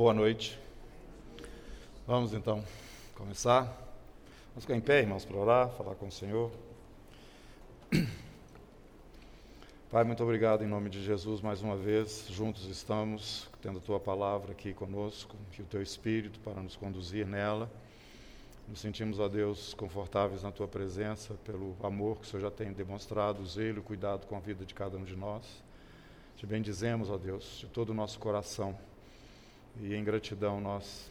Boa noite. Vamos então começar. Vamos ficar em pé, irmãos, para orar, falar com o Senhor. Pai, muito obrigado em nome de Jesus mais uma vez. Juntos estamos, tendo a tua palavra aqui conosco, que o teu Espírito para nos conduzir nela. Nos sentimos, ó Deus, confortáveis na tua presença, pelo amor que o Senhor já tem demonstrado, o zelo e cuidado com a vida de cada um de nós. Te bendizemos, ó Deus, de todo o nosso coração. E em gratidão nós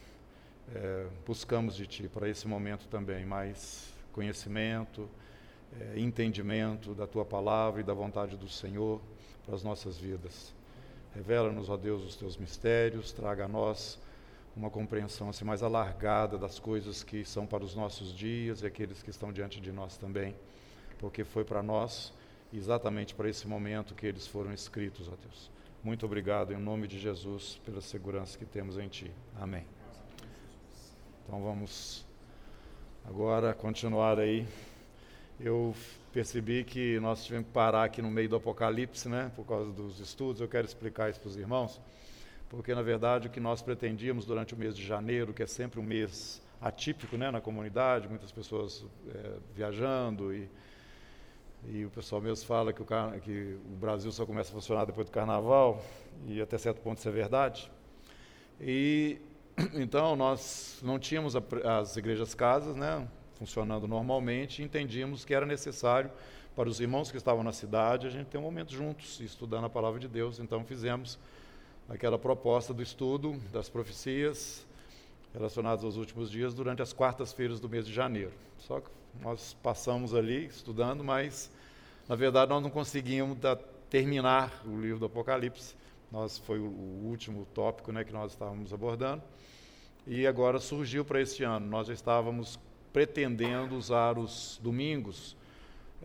é, buscamos de Ti para esse momento também mais conhecimento, é, entendimento da tua palavra e da vontade do Senhor para as nossas vidas. Revela-nos, ó Deus, os teus mistérios, traga a nós uma compreensão assim mais alargada das coisas que são para os nossos dias e aqueles que estão diante de nós também, porque foi para nós exatamente para esse momento que eles foram escritos, ó Deus. Muito obrigado em nome de Jesus pela segurança que temos em Ti. Amém. Então vamos agora continuar aí eu percebi que nós tivemos que parar aqui no meio do Apocalipse, né, por causa dos estudos. Eu quero explicar isso para os irmãos, porque na verdade o que nós pretendíamos durante o mês de janeiro, que é sempre um mês atípico né, na comunidade, muitas pessoas é, viajando e, e o pessoal mesmo fala que o, que o Brasil só começa a funcionar depois do carnaval, e até certo ponto isso é verdade. E então nós não tínhamos a, as igrejas casas, né? funcionando normalmente, entendíamos que era necessário para os irmãos que estavam na cidade a gente ter um momento juntos, estudando a palavra de Deus. Então fizemos aquela proposta do estudo das profecias relacionadas aos últimos dias durante as quartas-feiras do mês de janeiro. Só que nós passamos ali estudando, mas na verdade nós não conseguimos da, terminar o livro do Apocalipse. Nós foi o, o último tópico, né, que nós estávamos abordando. E agora surgiu para este ano. Nós já estávamos pretendendo usar os domingos,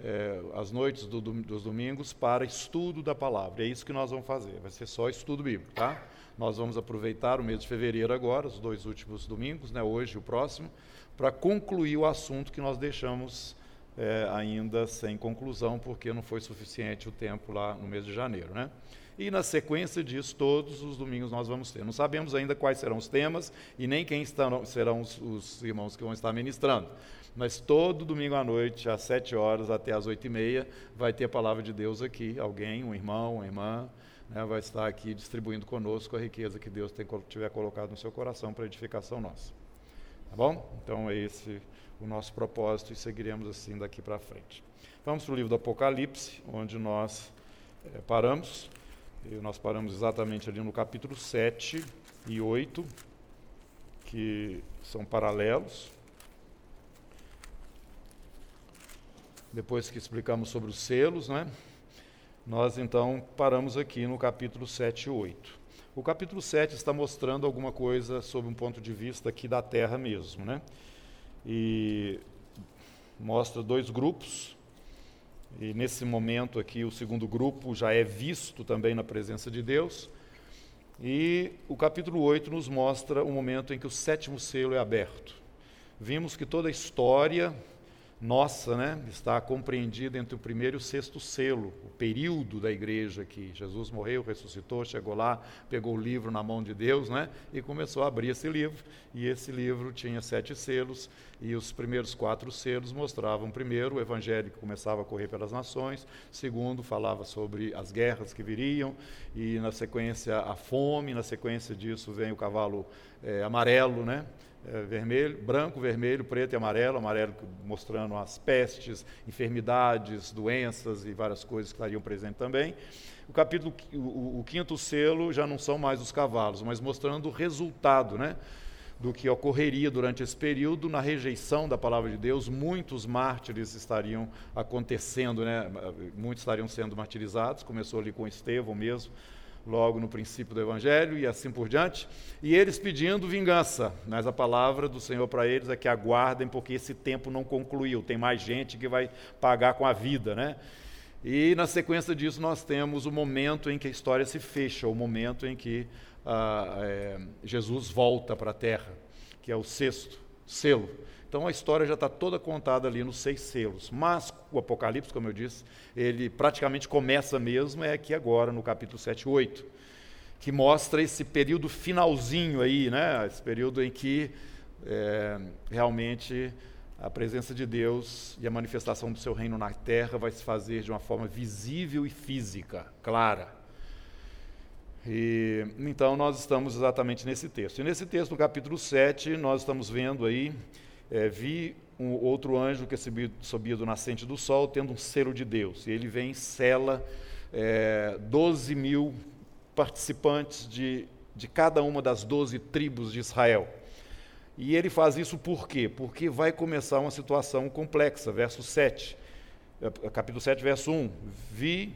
é, as noites do, dos domingos, para estudo da palavra. É isso que nós vamos fazer, vai ser só estudo bíblico, tá? Nós vamos aproveitar o mês de fevereiro agora, os dois últimos domingos, né, hoje e o próximo, para concluir o assunto que nós deixamos é, ainda sem conclusão, porque não foi suficiente o tempo lá no mês de janeiro, né? E na sequência disso, todos os domingos nós vamos ter. Não sabemos ainda quais serão os temas e nem quem serão os, os irmãos que vão estar ministrando. Mas todo domingo à noite, às sete horas até às oito e meia, vai ter a palavra de Deus aqui. Alguém, um irmão, uma irmã, né, vai estar aqui distribuindo conosco a riqueza que Deus tem, tiver colocado no seu coração para edificação nossa. Tá bom? Então é esse o nosso propósito e seguiremos assim daqui para frente. Vamos para o livro do Apocalipse, onde nós é, paramos. E nós paramos exatamente ali no capítulo 7 e 8, que são paralelos. Depois que explicamos sobre os selos, né? Nós então paramos aqui no capítulo 7 e 8. O capítulo 7 está mostrando alguma coisa sob um ponto de vista aqui da terra mesmo, né? E mostra dois grupos, e nesse momento aqui, o segundo grupo já é visto também na presença de Deus. E o capítulo 8 nos mostra o momento em que o sétimo selo é aberto. Vimos que toda a história nossa né, está compreendida entre o primeiro e o sexto selo, o período da igreja que Jesus morreu, ressuscitou, chegou lá, pegou o livro na mão de Deus né, e começou a abrir esse livro. E esse livro tinha sete selos, e os primeiros quatro selos mostravam, primeiro, o evangelho que começava a correr pelas nações, segundo, falava sobre as guerras que viriam, e na sequência a fome, na sequência disso vem o cavalo é, amarelo, né? É, vermelho, branco, vermelho, preto e amarelo, amarelo mostrando as pestes, enfermidades, doenças e várias coisas que estariam presentes também. O capítulo, o, o quinto selo já não são mais os cavalos, mas mostrando o resultado, né? do que ocorreria durante esse período na rejeição da palavra de Deus. Muitos mártires estariam acontecendo, né? muitos estariam sendo martirizados. Começou ali com Estevão mesmo, logo no princípio do Evangelho e assim por diante, e eles pedindo vingança, mas a palavra do Senhor para eles é que aguardem, porque esse tempo não concluiu, tem mais gente que vai pagar com a vida, né? E na sequência disso nós temos o momento em que a história se fecha, o momento em que ah, é, Jesus volta para a terra, que é o sexto selo. Então a história já está toda contada ali nos seis selos. Mas o Apocalipse, como eu disse, ele praticamente começa mesmo é aqui agora, no capítulo 7 e 8, que mostra esse período finalzinho aí, né? esse período em que é, realmente a presença de Deus e a manifestação do seu reino na terra vai se fazer de uma forma visível e física, clara. E, então, nós estamos exatamente nesse texto. E nesse texto, no capítulo 7, nós estamos vendo aí, é, vi um outro anjo que subia, subia do nascente do sol, tendo um selo de Deus. E ele vem e sela é, 12 mil participantes de, de cada uma das 12 tribos de Israel. E ele faz isso por quê? Porque vai começar uma situação complexa. Verso 7, é, capítulo 7, verso 1. Vi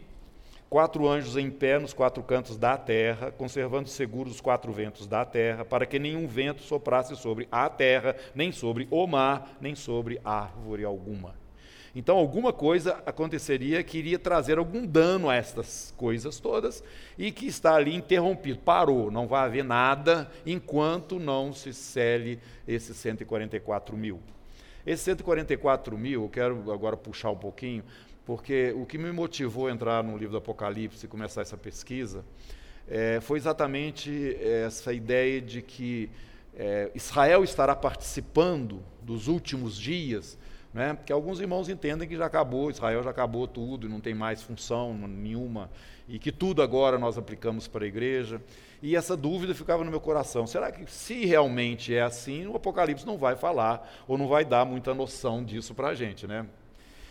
quatro anjos em pé nos quatro cantos da terra, conservando seguros os quatro ventos da terra, para que nenhum vento soprasse sobre a terra, nem sobre o mar, nem sobre árvore alguma. Então, alguma coisa aconteceria que iria trazer algum dano a estas coisas todas e que está ali interrompido. Parou, não vai haver nada enquanto não se cele esses 144 mil. Esses 144 mil, eu quero agora puxar um pouquinho, porque o que me motivou a entrar no livro do Apocalipse e começar essa pesquisa é, foi exatamente essa ideia de que é, Israel estará participando dos últimos dias, né? porque alguns irmãos entendem que já acabou, Israel já acabou tudo não tem mais função nenhuma, e que tudo agora nós aplicamos para a igreja. E essa dúvida ficava no meu coração: será que, se realmente é assim, o Apocalipse não vai falar ou não vai dar muita noção disso para a gente? Né?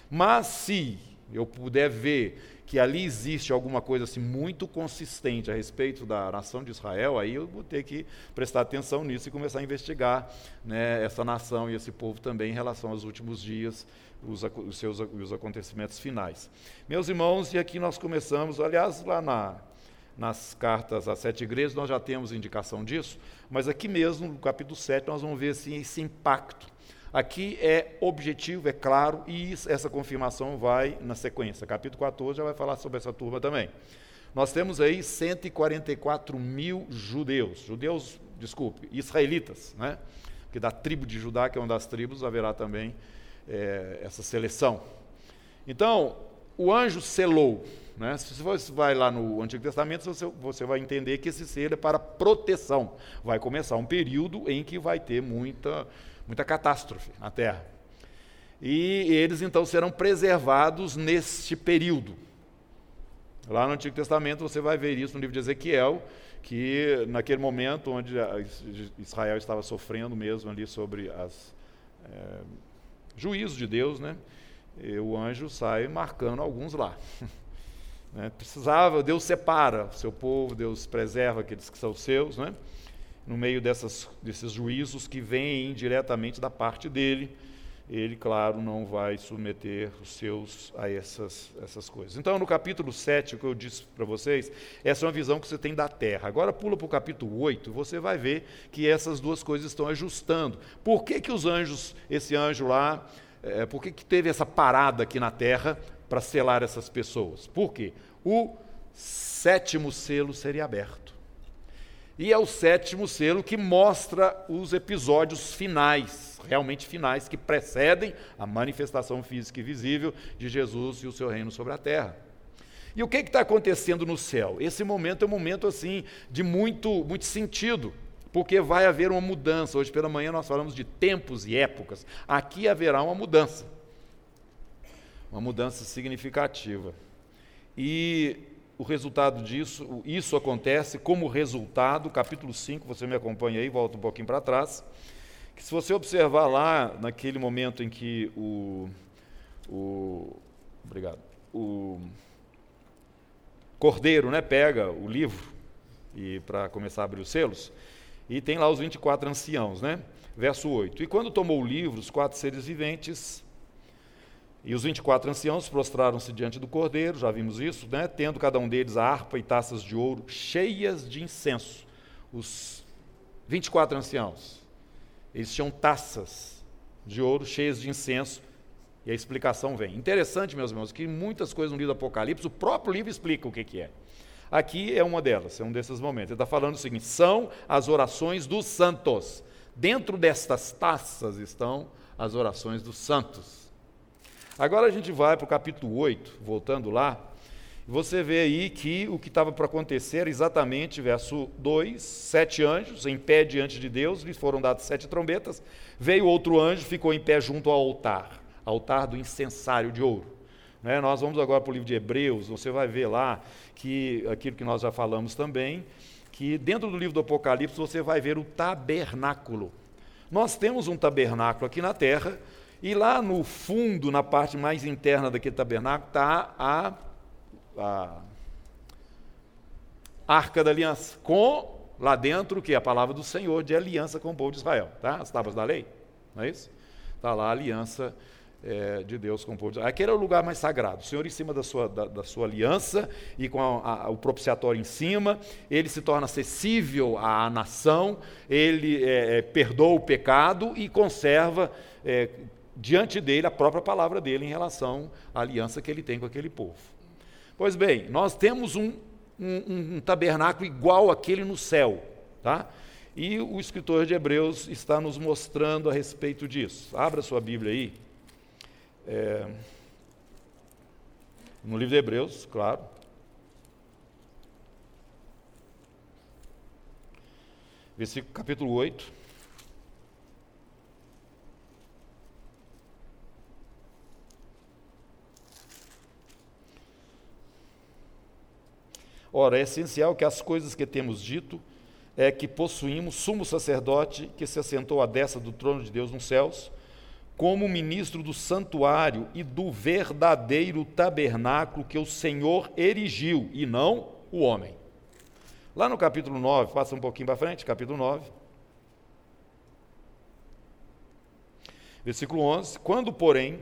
Mas se eu puder ver que ali existe alguma coisa assim muito consistente a respeito da nação de Israel, aí eu vou ter que prestar atenção nisso e começar a investigar né, essa nação e esse povo também em relação aos últimos dias, os, os seus os acontecimentos finais. Meus irmãos, e aqui nós começamos, aliás, lá na, nas cartas às sete igrejas nós já temos indicação disso, mas aqui mesmo, no capítulo 7, nós vamos ver assim, esse impacto Aqui é objetivo, é claro, e essa confirmação vai na sequência. Capítulo 14 já vai falar sobre essa turma também. Nós temos aí 144 mil judeus, judeus, desculpe, israelitas, né? Porque da tribo de Judá, que é uma das tribos, haverá também é, essa seleção. Então, o anjo selou. Né? Se você vai lá no Antigo Testamento, você, você vai entender que esse selo é para proteção. Vai começar um período em que vai ter muita muita catástrofe na terra. E eles então serão preservados neste período. Lá no Antigo Testamento você vai ver isso no livro de Ezequiel, que naquele momento onde Israel estava sofrendo mesmo ali sobre os é, juízos de Deus, né? E o anjo sai marcando alguns lá. né? Precisava, Deus separa o seu povo, Deus preserva aqueles que são seus, né? No meio dessas, desses juízos que vêm diretamente da parte dele, ele, claro, não vai submeter os seus a essas, essas coisas. Então, no capítulo 7, o que eu disse para vocês, essa é uma visão que você tem da terra. Agora, pula para o capítulo 8, você vai ver que essas duas coisas estão ajustando. Por que, que os anjos, esse anjo lá, é, por que, que teve essa parada aqui na terra para selar essas pessoas? Por quê? O sétimo selo seria aberto. E é o sétimo selo que mostra os episódios finais, realmente finais, que precedem a manifestação física e visível de Jesus e o seu reino sobre a terra. E o que está acontecendo no céu? Esse momento é um momento assim de muito, muito sentido, porque vai haver uma mudança. Hoje pela manhã nós falamos de tempos e épocas. Aqui haverá uma mudança, uma mudança significativa. E o resultado disso, isso acontece como resultado, capítulo 5, você me acompanha aí, volta um pouquinho para trás, que se você observar lá, naquele momento em que o, o obrigado, o cordeiro né, pega o livro e para começar a abrir os selos, e tem lá os 24 anciãos, né? Verso 8. E quando tomou o livro, os quatro seres viventes e os 24 anciãos prostraram-se diante do cordeiro, já vimos isso, né? tendo cada um deles a harpa e taças de ouro cheias de incenso. Os 24 anciãos, eles tinham taças de ouro cheias de incenso, e a explicação vem. Interessante, meus irmãos, que muitas coisas no livro do Apocalipse, o próprio livro explica o que, que é. Aqui é uma delas, é um desses momentos. Ele está falando o seguinte: são as orações dos santos. Dentro destas taças estão as orações dos santos. Agora a gente vai para o capítulo 8, voltando lá, Você vê aí que o que estava para acontecer exatamente, verso 2, sete anjos em pé diante de Deus, lhes foram dadas sete trombetas, veio outro anjo, ficou em pé junto ao altar, altar do incensário de ouro. Né? Nós vamos agora para o livro de Hebreus, você vai ver lá que aquilo que nós já falamos também, que dentro do livro do Apocalipse você vai ver o tabernáculo. Nós temos um tabernáculo aqui na terra, e lá no fundo, na parte mais interna daquele tabernáculo, está a a Arca da Aliança, com lá dentro que é a palavra do Senhor de aliança com o povo de Israel, tá? As tábuas da lei, não é isso? Está lá a aliança é, de Deus com o povo de Israel. Aquele é o lugar mais sagrado. O Senhor em cima da sua, da, da sua aliança e com a, a, o propiciatório em cima, ele se torna acessível à nação, ele é, é, perdoa o pecado e conserva é, diante dele a própria palavra dele em relação à aliança que ele tem com aquele povo. Pois bem, nós temos um, um, um tabernáculo igual aquele no céu, tá? E o escritor de Hebreus está nos mostrando a respeito disso. Abra sua Bíblia aí. É, no livro de Hebreus, claro. Versículo capítulo 8. Ora, é essencial que as coisas que temos dito é que possuímos sumo sacerdote que se assentou à destra do trono de Deus nos céus, como ministro do santuário e do verdadeiro tabernáculo que o Senhor erigiu, e não o homem. Lá no capítulo 9, passa um pouquinho para frente, capítulo 9. Versículo 11: Quando, porém,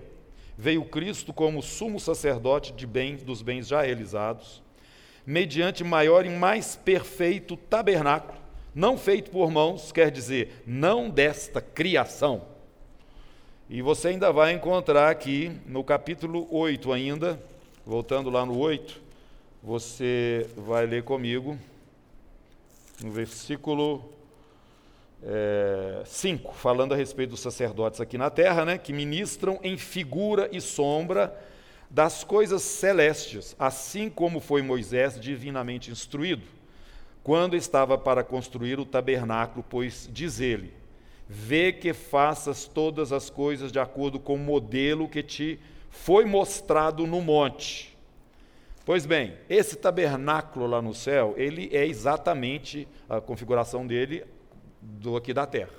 veio Cristo como sumo sacerdote de bens dos bens já realizados, mediante maior e mais perfeito tabernáculo, não feito por mãos, quer dizer, não desta criação. E você ainda vai encontrar aqui no capítulo 8 ainda, voltando lá no 8, você vai ler comigo no versículo é, 5, falando a respeito dos sacerdotes aqui na terra, né, que ministram em figura e sombra das coisas celestes, assim como foi Moisés divinamente instruído, quando estava para construir o tabernáculo, pois diz ele: Vê que faças todas as coisas de acordo com o modelo que te foi mostrado no monte. Pois bem, esse tabernáculo lá no céu, ele é exatamente a configuração dele do aqui da terra.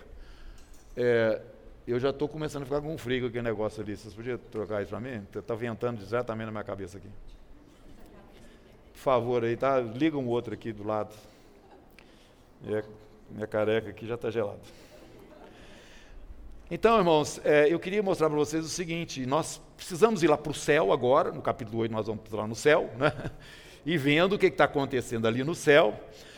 É, eu já estou começando a ficar com frio aquele negócio ali. Vocês podiam trocar isso para mim? Está ventando exatamente na minha cabeça aqui. Por favor, aí, tá? Liga um outro aqui do lado. Minha, minha careca aqui já está gelada. Então, irmãos, é, eu queria mostrar para vocês o seguinte: nós precisamos ir lá para o céu agora, no capítulo 8 nós vamos lá no céu, né? e vendo o que está acontecendo ali no céu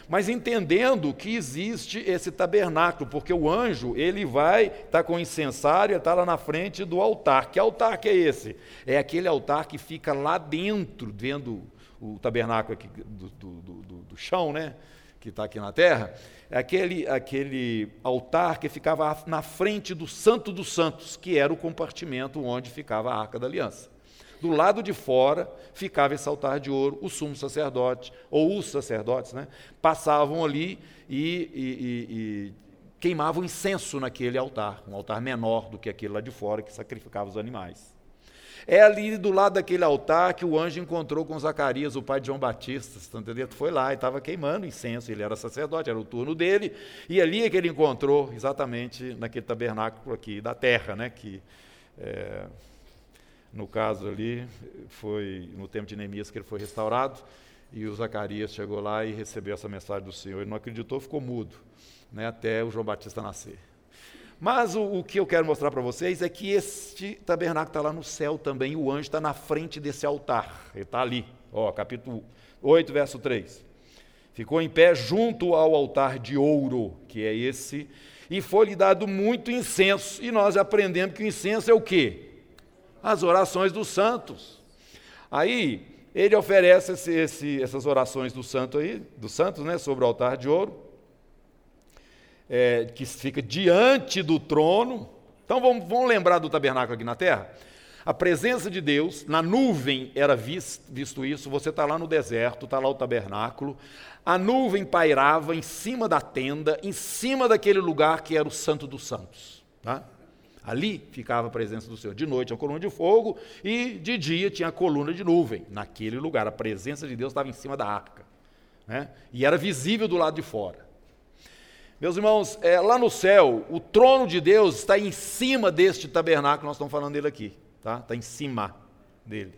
mas entendendo que existe esse tabernáculo, porque o anjo, ele vai estar tá com o incensário, está lá na frente do altar. Que altar que é esse? É aquele altar que fica lá dentro, vendo o tabernáculo aqui do, do, do, do chão, né? que está aqui na terra, é aquele, aquele altar que ficava na frente do Santo dos Santos, que era o compartimento onde ficava a Arca da Aliança. Do lado de fora ficava esse altar de ouro, o sumo sacerdote, ou os sacerdotes, né, passavam ali e, e, e, e queimavam incenso naquele altar, um altar menor do que aquele lá de fora que sacrificava os animais. É ali do lado daquele altar que o anjo encontrou com Zacarias, o pai de João Batista. Entendendo? Foi lá e estava queimando incenso. Ele era sacerdote, era o turno dele. E ali é que ele encontrou, exatamente naquele tabernáculo aqui da terra, né? Que é, no caso ali, foi no tempo de Neemias que ele foi restaurado, e o Zacarias chegou lá e recebeu essa mensagem do Senhor. Ele não acreditou, ficou mudo, né, até o João Batista nascer. Mas o, o que eu quero mostrar para vocês é que este tabernáculo está lá no céu também, o anjo está na frente desse altar, ele está ali, ó, capítulo 8, verso 3. Ficou em pé junto ao altar de ouro, que é esse, e foi-lhe dado muito incenso, e nós aprendemos que o incenso é o quê? As orações dos santos. Aí ele oferece esse, esse, essas orações do santo aí, dos santos, né, sobre o altar de ouro, é, que fica diante do trono. Então vamos, vamos lembrar do tabernáculo aqui na terra. A presença de Deus, na nuvem era visto, visto isso, você está lá no deserto, está lá o tabernáculo, a nuvem pairava em cima da tenda, em cima daquele lugar que era o Santo dos Santos. Tá? Ali ficava a presença do Senhor. De noite a coluna de fogo e de dia tinha a coluna de nuvem. Naquele lugar, a presença de Deus estava em cima da arca. Né? E era visível do lado de fora. Meus irmãos, é, lá no céu, o trono de Deus está em cima deste tabernáculo, nós estamos falando dele aqui, tá? Está em cima dele.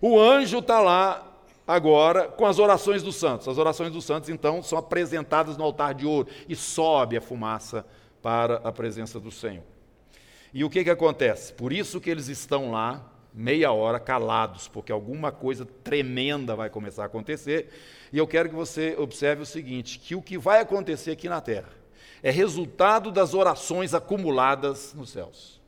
O anjo está lá agora com as orações dos santos. As orações dos santos, então, são apresentadas no altar de ouro e sobe a fumaça para a presença do Senhor. E o que, que acontece? Por isso que eles estão lá meia hora calados, porque alguma coisa tremenda vai começar a acontecer. E eu quero que você observe o seguinte: que o que vai acontecer aqui na terra é resultado das orações acumuladas nos céus.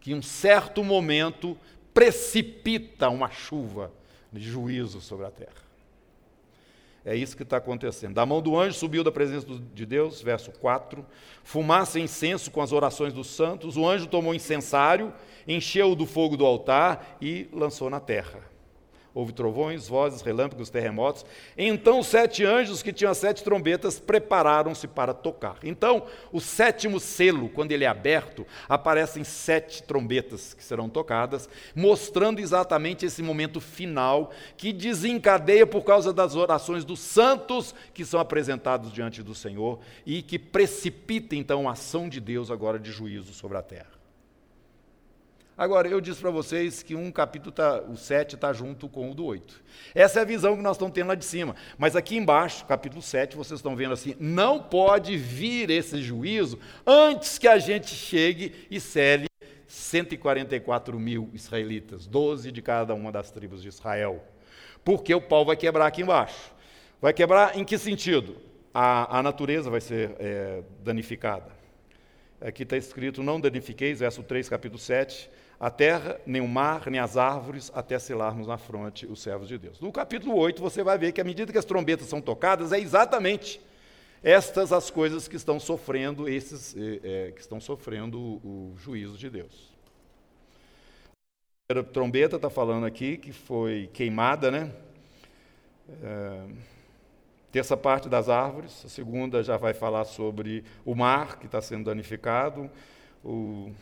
Que em um certo momento precipita uma chuva de juízo sobre a terra. É isso que está acontecendo. Da mão do anjo subiu da presença de Deus, verso 4, fumaça incenso com as orações dos santos. O anjo tomou incensário, encheu do fogo do altar e lançou na terra. Houve trovões, vozes, relâmpagos, terremotos. Então os sete anjos que tinham as sete trombetas prepararam-se para tocar. Então, o sétimo selo, quando ele é aberto, aparecem sete trombetas que serão tocadas, mostrando exatamente esse momento final que desencadeia por causa das orações dos santos que são apresentados diante do Senhor e que precipita então a ação de Deus agora de juízo sobre a terra. Agora, eu disse para vocês que um capítulo, tá, o 7 está junto com o do 8. Essa é a visão que nós estamos tendo lá de cima. Mas aqui embaixo, capítulo 7, vocês estão vendo assim: não pode vir esse juízo antes que a gente chegue e cele 144 mil israelitas, 12 de cada uma das tribos de Israel. Porque o pau vai quebrar aqui embaixo. Vai quebrar em que sentido? A, a natureza vai ser é, danificada. Aqui está escrito: não danifiqueis, verso 3, capítulo 7 a terra, nem o mar, nem as árvores, até selarmos na fronte os servos de Deus. No capítulo 8, você vai ver que à medida que as trombetas são tocadas, é exatamente estas as coisas que estão sofrendo, esses é, que estão sofrendo o, juízo de Deus. A trombeta está falando aqui que foi queimada, né? É, terça parte das árvores, a segunda já vai falar sobre o mar que está sendo danificado, o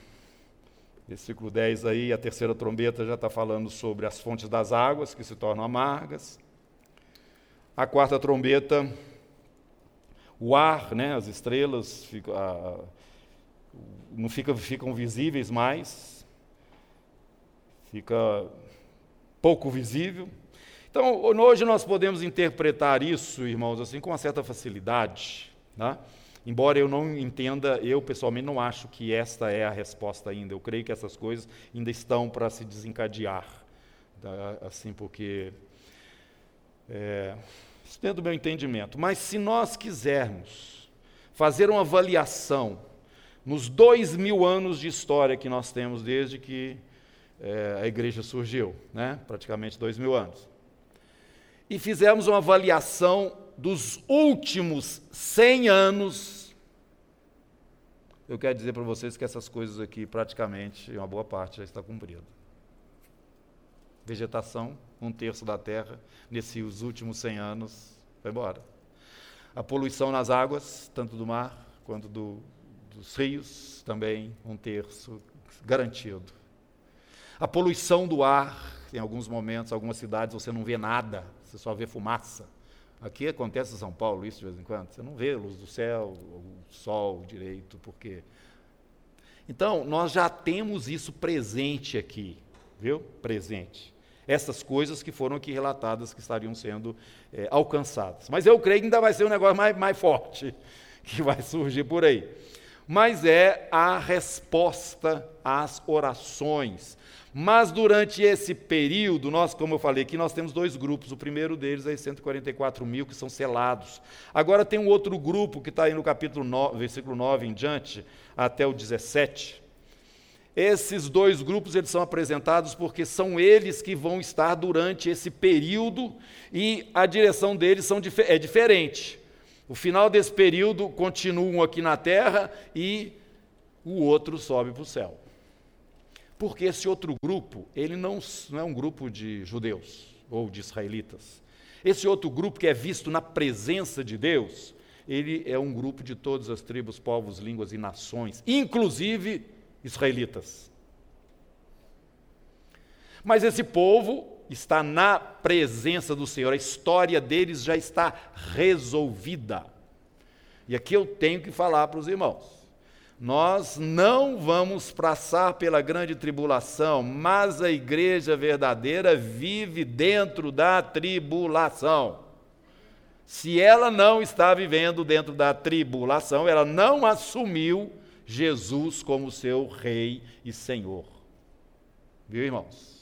Versículo 10 aí, a terceira trombeta já está falando sobre as fontes das águas que se tornam amargas. A quarta trombeta, o ar, né, as estrelas fica, a, não fica, ficam visíveis mais, fica pouco visível. Então, hoje nós podemos interpretar isso, irmãos, assim com uma certa facilidade. Né? Embora eu não entenda, eu pessoalmente não acho que esta é a resposta ainda. Eu creio que essas coisas ainda estão para se desencadear. Tá? Assim, porque. É, isso dentro do meu entendimento. Mas se nós quisermos fazer uma avaliação nos dois mil anos de história que nós temos desde que é, a igreja surgiu, né? praticamente dois mil anos, e fizermos uma avaliação dos últimos 100 anos, eu quero dizer para vocês que essas coisas aqui, praticamente, uma boa parte já está cumprida. Vegetação, um terço da terra, nesses últimos 100 anos, foi embora. A poluição nas águas, tanto do mar quanto do, dos rios, também um terço garantido. A poluição do ar, em alguns momentos, algumas cidades, você não vê nada, você só vê fumaça. Aqui acontece em São Paulo isso de vez em quando. Você não vê a luz do céu, o sol direito, porque. Então, nós já temos isso presente aqui, viu? Presente. Essas coisas que foram aqui relatadas que estariam sendo é, alcançadas. Mas eu creio que ainda vai ser um negócio mais, mais forte que vai surgir por aí. Mas é a resposta às orações mas durante esse período, nós, como eu falei aqui, nós temos dois grupos. O primeiro deles é 144 mil que são selados. Agora tem um outro grupo que está aí no capítulo 9, versículo 9 em diante, até o 17. Esses dois grupos eles são apresentados porque são eles que vão estar durante esse período e a direção deles são, é diferente. O final desse período continuam aqui na terra e o outro sobe para o céu. Porque esse outro grupo, ele não, não é um grupo de judeus ou de israelitas. Esse outro grupo que é visto na presença de Deus, ele é um grupo de todas as tribos, povos, línguas e nações, inclusive israelitas. Mas esse povo está na presença do Senhor, a história deles já está resolvida. E aqui eu tenho que falar para os irmãos. Nós não vamos passar pela grande tribulação, mas a igreja verdadeira vive dentro da tribulação. Se ela não está vivendo dentro da tribulação, ela não assumiu Jesus como seu Rei e Senhor. Viu, irmãos?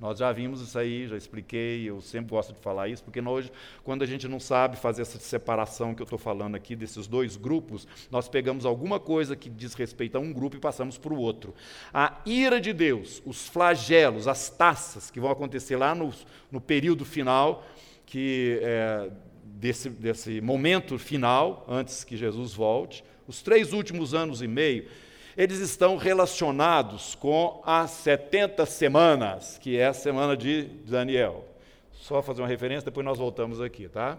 Nós já vimos isso aí, já expliquei, eu sempre gosto de falar isso, porque hoje, quando a gente não sabe fazer essa separação que eu estou falando aqui desses dois grupos, nós pegamos alguma coisa que diz respeito a um grupo e passamos para o outro. A ira de Deus, os flagelos, as taças que vão acontecer lá no, no período final, que é, desse, desse momento final, antes que Jesus volte, os três últimos anos e meio, eles estão relacionados com as 70 semanas, que é a semana de Daniel. Só fazer uma referência, depois nós voltamos aqui, tá?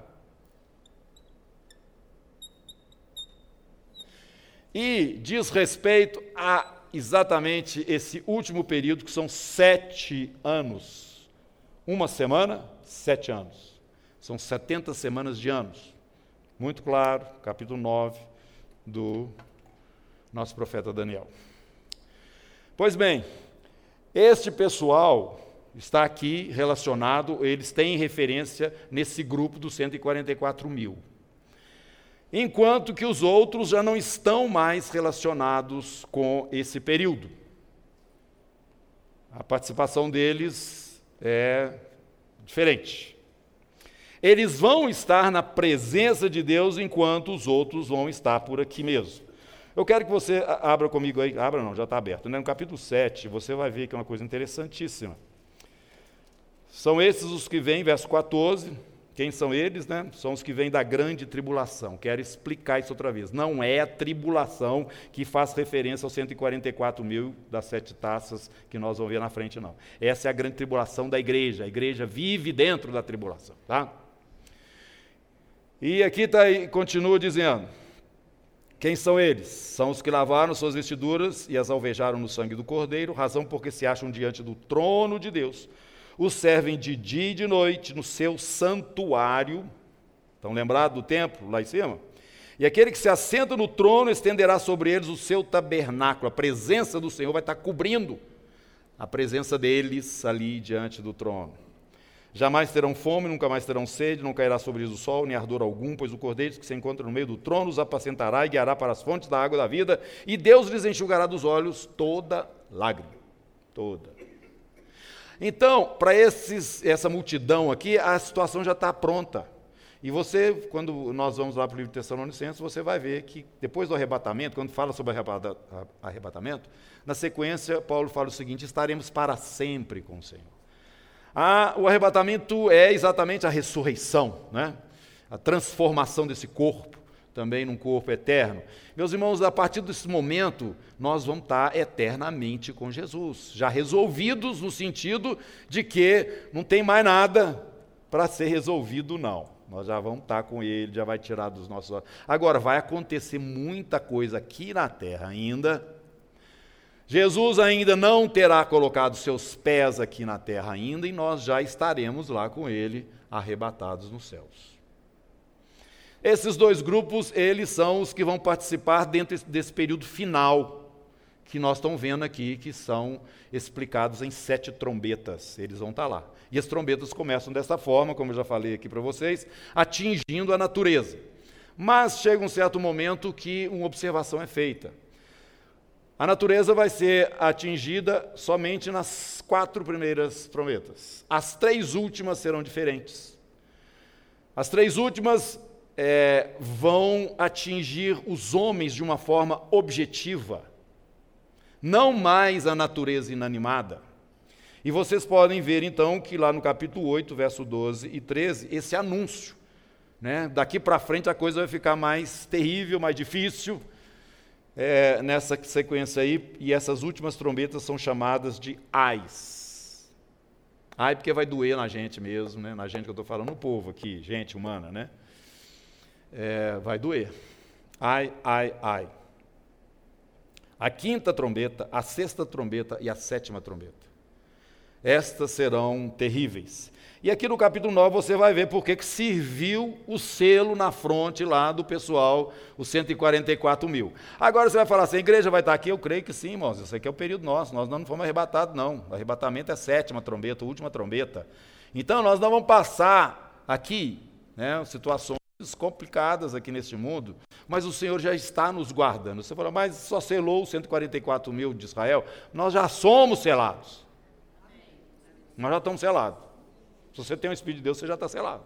E diz respeito a exatamente esse último período, que são sete anos. Uma semana, sete anos. São 70 semanas de anos. Muito claro, capítulo 9 do nosso profeta Daniel. Pois bem, este pessoal está aqui relacionado, eles têm referência nesse grupo dos 144 mil. Enquanto que os outros já não estão mais relacionados com esse período. A participação deles é diferente. Eles vão estar na presença de Deus enquanto os outros vão estar por aqui mesmo. Eu quero que você abra comigo aí, abra não, já está aberto, né? no capítulo 7, você vai ver que é uma coisa interessantíssima. São esses os que vêm, verso 14, quem são eles? Né? São os que vêm da grande tribulação. Quero explicar isso outra vez. Não é a tribulação que faz referência aos 144 mil das sete taças que nós vamos ver na frente, não. Essa é a grande tribulação da igreja. A igreja vive dentro da tribulação. Tá? E aqui tá, continua dizendo: quem são eles? São os que lavaram suas vestiduras e as alvejaram no sangue do Cordeiro, razão porque se acham diante do trono de Deus. Os servem de dia e de noite no seu santuário. Estão lembrados do templo lá em cima? E aquele que se assenta no trono estenderá sobre eles o seu tabernáculo. A presença do Senhor vai estar cobrindo a presença deles ali diante do trono. Jamais terão fome, nunca mais terão sede, não cairá sobre eles o sol, nem ardor algum, pois o cordeiro que se encontra no meio do trono os apacentará e guiará para as fontes da água da vida, e Deus lhes enxugará dos olhos toda lágrima. Toda. Então, para essa multidão aqui, a situação já está pronta. E você, quando nós vamos lá para o livro de Tessalonicenses, você vai ver que depois do arrebatamento, quando fala sobre arrebatamento, na sequência, Paulo fala o seguinte: estaremos para sempre com o Senhor. O arrebatamento é exatamente a ressurreição, né? a transformação desse corpo, também num corpo eterno. Meus irmãos, a partir desse momento, nós vamos estar eternamente com Jesus, já resolvidos no sentido de que não tem mais nada para ser resolvido, não. Nós já vamos estar com Ele, já vai tirar dos nossos olhos. Agora, vai acontecer muita coisa aqui na terra ainda Jesus ainda não terá colocado seus pés aqui na terra ainda e nós já estaremos lá com ele arrebatados nos céus. Esses dois grupos, eles são os que vão participar dentro desse período final que nós estamos vendo aqui, que são explicados em sete trombetas. Eles vão estar lá. E as trombetas começam dessa forma, como eu já falei aqui para vocês, atingindo a natureza. Mas chega um certo momento que uma observação é feita. A natureza vai ser atingida somente nas quatro primeiras trombetas. As três últimas serão diferentes. As três últimas é, vão atingir os homens de uma forma objetiva, não mais a natureza inanimada. E vocês podem ver então que lá no capítulo 8, verso 12 e 13, esse anúncio. Né? Daqui para frente a coisa vai ficar mais terrível, mais difícil é, nessa sequência aí, e essas últimas trombetas são chamadas de ais. Ai, porque vai doer na gente mesmo, né? na gente que eu estou falando, no povo aqui, gente humana, né? É, vai doer. Ai, ai, ai. A quinta trombeta, a sexta trombeta e a sétima trombeta. Estas serão terríveis. E aqui no capítulo 9 você vai ver porque que serviu o selo na fronte lá do pessoal, os 144 mil. Agora você vai falar assim, a igreja vai estar aqui? Eu creio que sim, irmãos. Isso aqui é o período nosso. Nós não fomos arrebatados, não. O arrebatamento é sétima trombeta, última trombeta. Então nós não vamos passar aqui né, situações complicadas aqui neste mundo, mas o Senhor já está nos guardando. Você fala, mas só selou os 144 mil de Israel? Nós já somos selados. Nós já estamos selados. Se você tem o Espírito de Deus, você já está selado.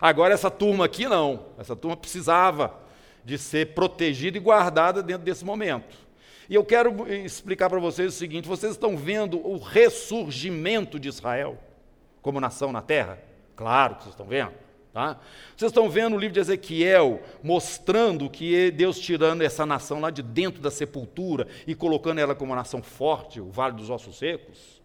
Agora, essa turma aqui não. Essa turma precisava de ser protegida e guardada dentro desse momento. E eu quero explicar para vocês o seguinte: vocês estão vendo o ressurgimento de Israel como nação na terra? Claro que vocês estão vendo. Tá? Vocês estão vendo o livro de Ezequiel mostrando que é Deus tirando essa nação lá de dentro da sepultura e colocando ela como uma nação forte, o Vale dos Ossos Secos?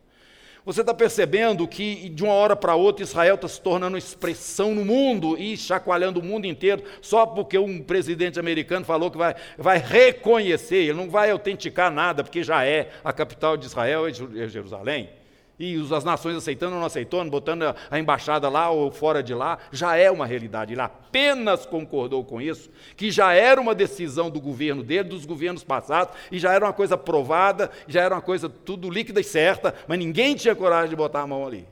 Você está percebendo que de uma hora para outra Israel está se tornando expressão no mundo e chacoalhando o mundo inteiro só porque um presidente americano falou que vai, vai reconhecer, ele não vai autenticar nada, porque já é a capital de Israel, é, é Jerusalém e as nações aceitando ou não aceitando, botando a embaixada lá ou fora de lá, já é uma realidade. Ele apenas concordou com isso, que já era uma decisão do governo dele, dos governos passados, e já era uma coisa provada, já era uma coisa tudo líquida e certa, mas ninguém tinha coragem de botar a mão ali.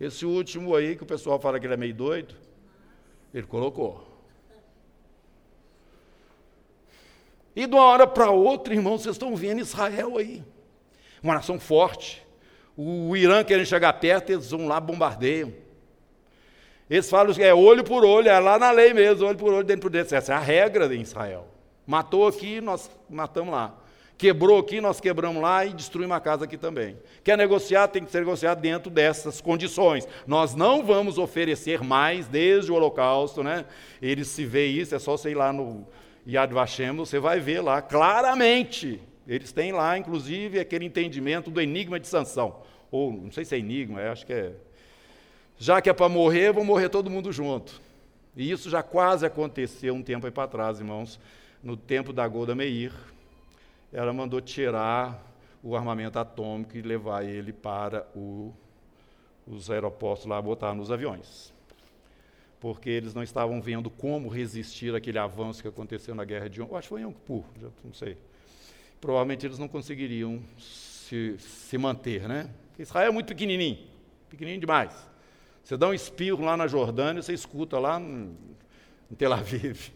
Esse último aí, que o pessoal fala que ele é meio doido, ele colocou. E de uma hora para outra, irmão, vocês estão vendo Israel aí. Uma nação forte, o Irã querendo chegar perto, eles vão lá, bombardeiam. Eles falam que é olho por olho, é lá na lei mesmo, olho por olho, dentro por dentro. Essa é a regra em Israel. Matou aqui, nós matamos lá. Quebrou aqui, nós quebramos lá e destruímos a casa aqui também. Quer negociar, tem que ser negociado dentro dessas condições. Nós não vamos oferecer mais desde o Holocausto, né? Eles se vê isso, é só ir lá no Yad Vashem, você vai ver lá claramente. Eles têm lá, inclusive, aquele entendimento do enigma de Sansão ou não sei se é enigma, acho que é. Já que é para morrer, vou morrer todo mundo junto. E isso já quase aconteceu um tempo aí para trás, irmãos, no tempo da Golda Meir. Ela mandou tirar o armamento atômico e levar ele para o, os aeroportos lá, botar nos aviões. Porque eles não estavam vendo como resistir àquele avanço que aconteceu na guerra de acho que foi Yom Kippur, já não sei. Provavelmente eles não conseguiriam se, se manter, né? Israel é muito pequenininho, pequenininho demais. Você dá um espirro lá na Jordânia, você escuta lá em Tel Aviv.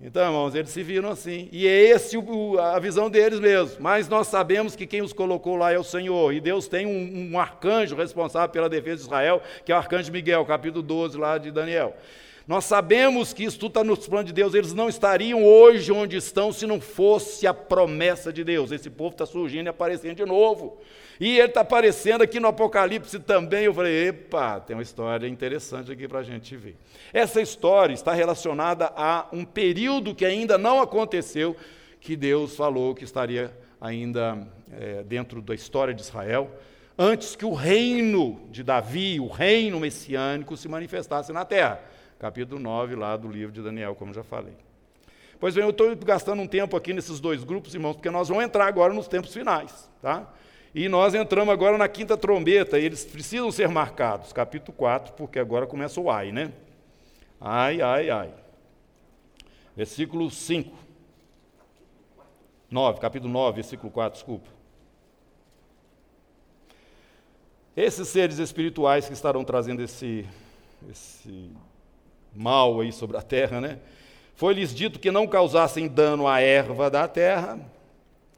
Então, irmãos, eles se viram assim. E é esse a visão deles mesmo. Mas nós sabemos que quem os colocou lá é o Senhor. E Deus tem um, um arcanjo responsável pela defesa de Israel, que é o arcanjo Miguel, capítulo 12 lá de Daniel. Nós sabemos que isso tudo está nos planos de Deus. Eles não estariam hoje onde estão se não fosse a promessa de Deus. Esse povo está surgindo e aparecendo de novo. E ele está aparecendo aqui no Apocalipse também. Eu falei, epa, tem uma história interessante aqui para a gente ver. Essa história está relacionada a um período que ainda não aconteceu, que Deus falou que estaria ainda é, dentro da história de Israel, antes que o reino de Davi, o reino messiânico, se manifestasse na terra. Capítulo 9, lá do livro de Daniel, como já falei. Pois bem, eu estou gastando um tempo aqui nesses dois grupos, irmãos, porque nós vamos entrar agora nos tempos finais. Tá? E nós entramos agora na quinta trombeta, eles precisam ser marcados, capítulo 4, porque agora começa o ai, né? Ai, ai, ai. Versículo 5. 9, capítulo 9, versículo 4, desculpa. Esses seres espirituais que estarão trazendo esse, esse mal aí sobre a terra, né? Foi-lhes dito que não causassem dano à erva da terra,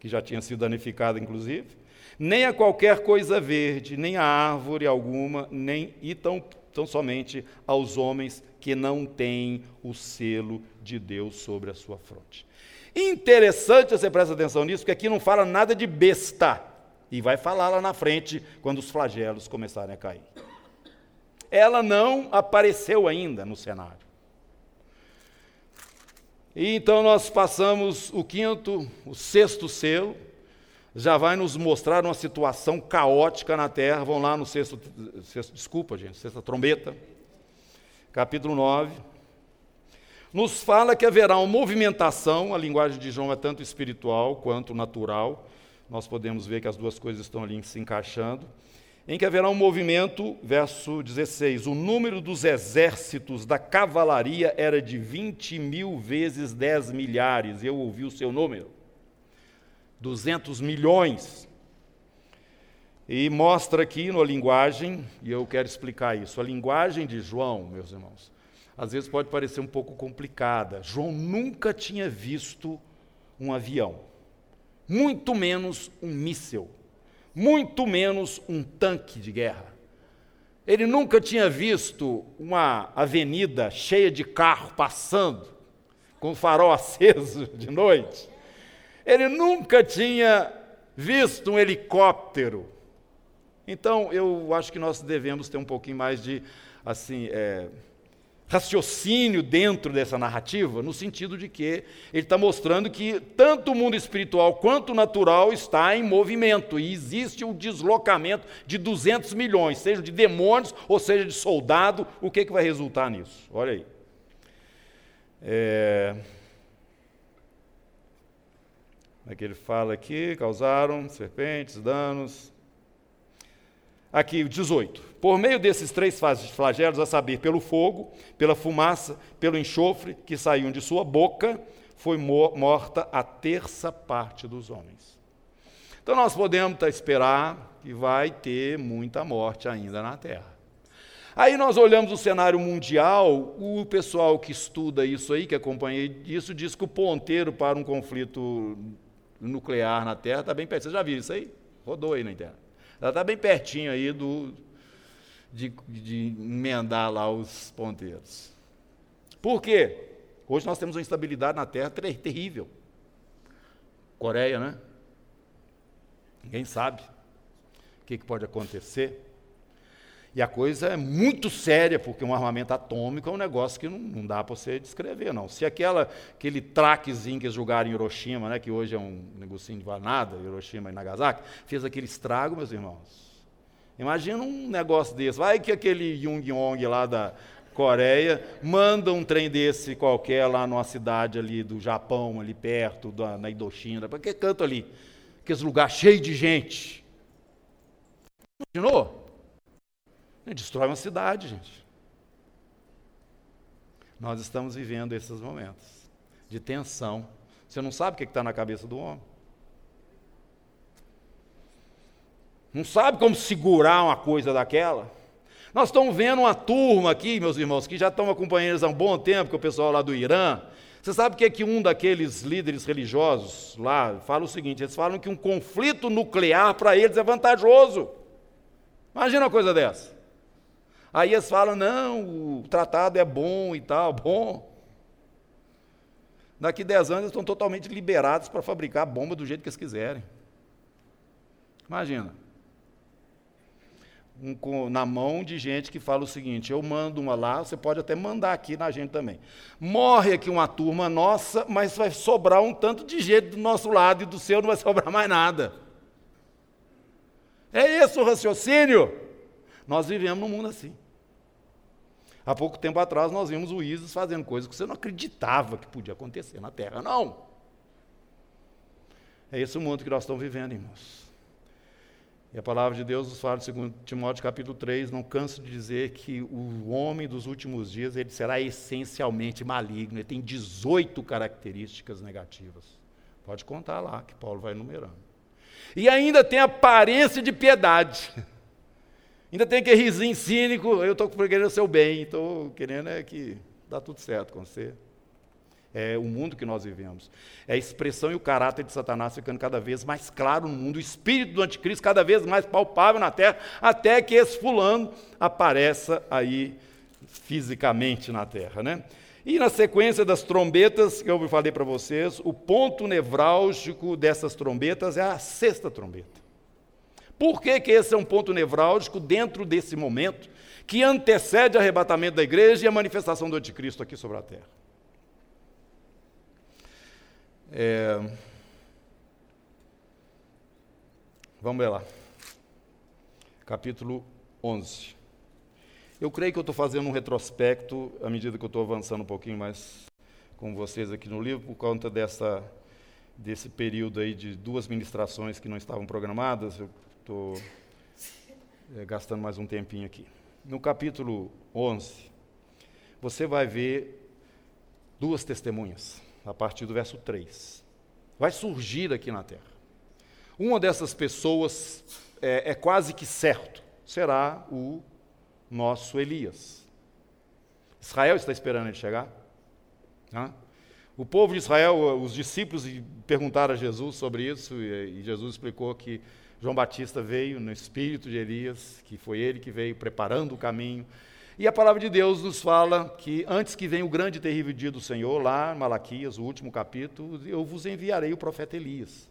que já tinha sido danificada, inclusive, nem a qualquer coisa verde, nem a árvore alguma, nem e tão, tão somente aos homens que não têm o selo de Deus sobre a sua fronte. Interessante você prestar atenção nisso, porque aqui não fala nada de besta. E vai falar lá na frente, quando os flagelos começarem a cair. Ela não apareceu ainda no cenário. E então nós passamos o quinto, o sexto selo, já vai nos mostrar uma situação caótica na terra. Vão lá no sexto, sexto desculpa, gente, sexta trombeta, capítulo 9. Nos fala que haverá uma movimentação, a linguagem de João é tanto espiritual quanto natural. Nós podemos ver que as duas coisas estão ali se encaixando em que haverá um movimento, verso 16: o número dos exércitos da cavalaria era de 20 mil vezes 10 milhares, eu ouvi o seu número, 200 milhões. E mostra aqui na linguagem, e eu quero explicar isso, a linguagem de João, meus irmãos, às vezes pode parecer um pouco complicada. João nunca tinha visto um avião, muito menos um míssil muito menos um tanque de guerra. Ele nunca tinha visto uma avenida cheia de carro passando, com farol aceso de noite. Ele nunca tinha visto um helicóptero. Então, eu acho que nós devemos ter um pouquinho mais de, assim, é, raciocínio dentro dessa narrativa, no sentido de que ele está mostrando que tanto o mundo espiritual quanto o natural está em movimento e existe um deslocamento de 200 milhões, seja de demônios ou seja de soldado. O que, que vai resultar nisso? Olha aí. É... Que ele fala aqui? Causaram serpentes, danos, Aqui, 18. Por meio desses três flagelos, a saber, pelo fogo, pela fumaça, pelo enxofre que saíam de sua boca, foi morta a terça parte dos homens. Então nós podemos esperar que vai ter muita morte ainda na Terra. Aí nós olhamos o cenário mundial, o pessoal que estuda isso aí, que acompanha isso, diz que o ponteiro para um conflito nuclear na Terra está bem perto. Você já viu isso aí? Rodou aí na Terra. Ela está bem pertinho aí do, de, de emendar lá os ponteiros. Por quê? Hoje nós temos uma instabilidade na Terra terrível. Coreia, né? Ninguém sabe o que, que pode acontecer. E a coisa é muito séria, porque um armamento atômico é um negócio que não, não dá para você descrever, não. Se aquela, aquele traquezinho que eles jogaram em Hiroshima, né, que hoje é um negocinho de nada, Hiroshima e Nagasaki, fez aquele estrago, meus irmãos. Imagina um negócio desse. Vai que aquele Jung Yong lá da Coreia manda um trem desse qualquer lá numa cidade ali do Japão, ali perto, da, na Indochina, para que canto ali? Aqueles lugares cheios de gente. Imaginou? Destrói uma cidade, gente. Nós estamos vivendo esses momentos de tensão. Você não sabe o que está na cabeça do homem. Não sabe como segurar uma coisa daquela. Nós estamos vendo uma turma aqui, meus irmãos, que já estão acompanhando há um bom tempo, que é o pessoal lá do Irã. Você sabe que é que um daqueles líderes religiosos lá fala o seguinte: eles falam que um conflito nuclear para eles é vantajoso. Imagina uma coisa dessa. Aí eles falam: não, o tratado é bom e tal, bom. Daqui 10 anos eles estão totalmente liberados para fabricar bomba do jeito que eles quiserem. Imagina. Um, na mão de gente que fala o seguinte: eu mando uma lá, você pode até mandar aqui na gente também. Morre aqui uma turma nossa, mas vai sobrar um tanto de gente do nosso lado e do seu não vai sobrar mais nada. É esse o raciocínio. Nós vivemos num mundo assim. Há pouco tempo atrás nós vimos o ISIS fazendo coisas que você não acreditava que podia acontecer na Terra, não. É esse o mundo que nós estamos vivendo, irmãos. E a palavra de Deus nos fala, segundo Timóteo capítulo 3, não canso de dizer que o homem dos últimos dias, ele será essencialmente maligno, ele tem 18 características negativas. Pode contar lá, que Paulo vai enumerando. E ainda tem aparência de piedade. Ainda tem aquele risinho cínico, eu estou querendo o seu bem, estou querendo é que dá tudo certo com você. É o mundo que nós vivemos. É a expressão e o caráter de Satanás ficando cada vez mais claro no mundo, o espírito do anticristo cada vez mais palpável na terra, até que esse fulano apareça aí fisicamente na terra. Né? E na sequência das trombetas, que eu falei para vocês, o ponto nevrálgico dessas trombetas é a sexta trombeta. Por que, que esse é um ponto nevrálgico dentro desse momento que antecede o arrebatamento da igreja e a manifestação do anticristo aqui sobre a terra? É... Vamos ver lá. Capítulo 11. Eu creio que eu estou fazendo um retrospecto à medida que eu estou avançando um pouquinho mais com vocês aqui no livro, por conta dessa, desse período aí de duas ministrações que não estavam programadas. Eu estou é, gastando mais um tempinho aqui. No capítulo 11, você vai ver duas testemunhas, a partir do verso 3. Vai surgir aqui na terra. Uma dessas pessoas é, é quase que certo, será o nosso Elias. Israel está esperando ele chegar. O povo de Israel, os discípulos perguntaram a Jesus sobre isso, e Jesus explicou que João Batista veio no espírito de Elias, que foi ele que veio preparando o caminho e a palavra de Deus nos fala que antes que venha o grande e terrível dia do Senhor, lá Malaquias, o último capítulo, eu vos enviarei o profeta Elias.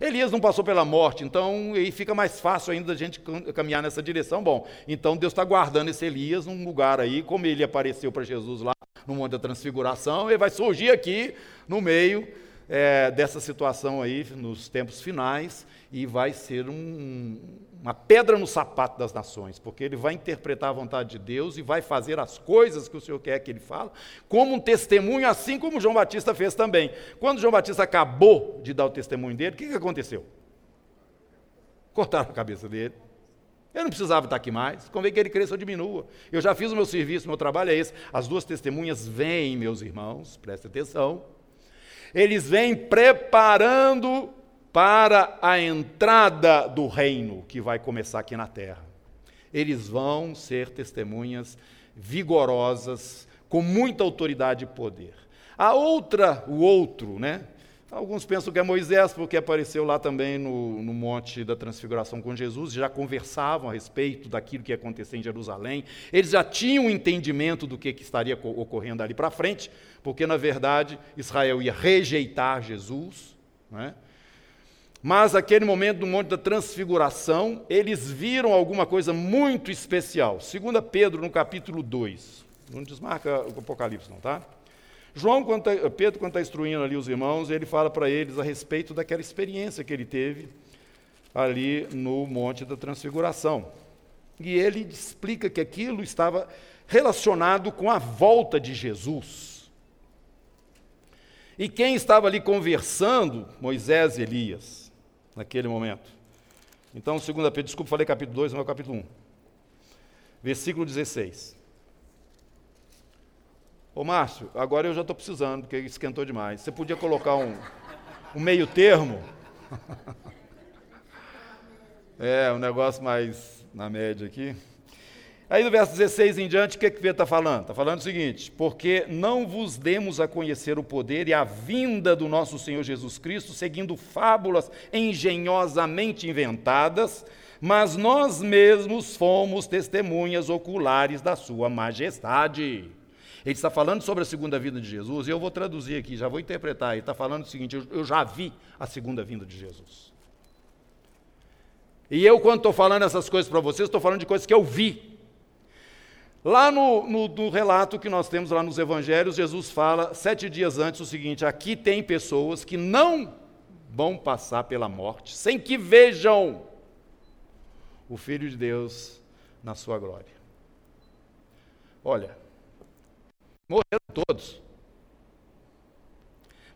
Elias não passou pela morte, então aí fica mais fácil ainda a gente caminhar nessa direção. Bom, então Deus está guardando esse Elias num lugar aí, como ele apareceu para Jesus lá no Monte da Transfiguração, ele vai surgir aqui no meio é, dessa situação aí, nos tempos finais, e vai ser um, uma pedra no sapato das nações, porque ele vai interpretar a vontade de Deus e vai fazer as coisas que o Senhor quer que ele fale, como um testemunho, assim como João Batista fez também. Quando João Batista acabou de dar o testemunho dele, o que, que aconteceu? Cortaram a cabeça dele. Eu não precisava estar aqui mais, convém que ele cresça ou diminua. Eu já fiz o meu serviço, meu trabalho é esse. As duas testemunhas vêm, meus irmãos, preste atenção. Eles vêm preparando para a entrada do reino que vai começar aqui na terra. Eles vão ser testemunhas vigorosas, com muita autoridade e poder. A outra, o outro, né? Alguns pensam que é Moisés, porque apareceu lá também no, no Monte da Transfiguração com Jesus, já conversavam a respeito daquilo que ia acontecer em Jerusalém. Eles já tinham um entendimento do que, que estaria ocorrendo ali para frente, porque, na verdade, Israel ia rejeitar Jesus. Né? Mas aquele momento do Monte da Transfiguração, eles viram alguma coisa muito especial. 2 Pedro, no capítulo 2. Não desmarca o Apocalipse, não, tá? João, quando tá, Pedro, quando está instruindo ali os irmãos, ele fala para eles a respeito daquela experiência que ele teve ali no Monte da Transfiguração. E ele explica que aquilo estava relacionado com a volta de Jesus. E quem estava ali conversando? Moisés e Elias naquele momento. Então, 2 Pedro, desculpa, falei capítulo 2, não é o capítulo 1. Versículo 16. Ô Márcio, agora eu já estou precisando, porque esquentou demais. Você podia colocar um, um meio termo? é, um negócio mais na média aqui. Aí no verso 16 em diante, o que, que Pedro está falando? Está falando o seguinte: porque não vos demos a conhecer o poder e a vinda do nosso Senhor Jesus Cristo, seguindo fábulas engenhosamente inventadas, mas nós mesmos fomos testemunhas oculares da Sua majestade. Ele está falando sobre a segunda vinda de Jesus, e eu vou traduzir aqui, já vou interpretar. Ele está falando o seguinte: eu, já vi a segunda vinda de Jesus. E eu, quando estou falando essas coisas para vocês, estou falando de coisas que eu vi. Lá no, no, no, relato que nós temos lá nos evangelhos, Jesus fala sete dias antes o seguinte: aqui tem pessoas que não vão passar pela morte sem que vejam o Filho de Deus na sua glória. Olha, morreram todos.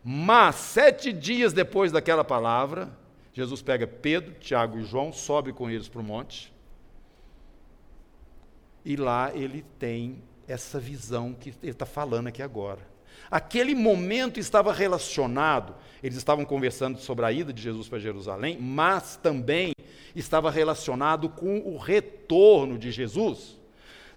Mas sete dias depois daquela palavra, Jesus pega Pedro, Tiago e João, sobe com eles para o monte e lá ele tem essa visão que ele está falando aqui agora. Aquele momento estava relacionado, eles estavam conversando sobre a ida de Jesus para Jerusalém, mas também estava relacionado com o retorno de Jesus.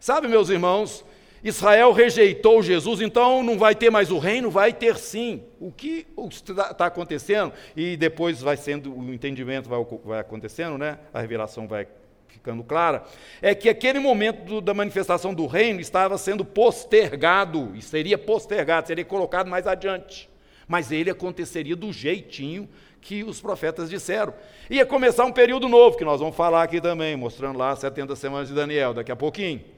Sabe, meus irmãos, Israel rejeitou Jesus, então não vai ter mais o reino? Vai ter sim. O que está acontecendo? E depois vai sendo, o entendimento vai, vai acontecendo, né? a revelação vai ficando clara, é que aquele momento do, da manifestação do reino estava sendo postergado, e seria postergado, seria colocado mais adiante. Mas ele aconteceria do jeitinho que os profetas disseram. Ia começar um período novo, que nós vamos falar aqui também, mostrando lá 70 semanas de Daniel, daqui a pouquinho.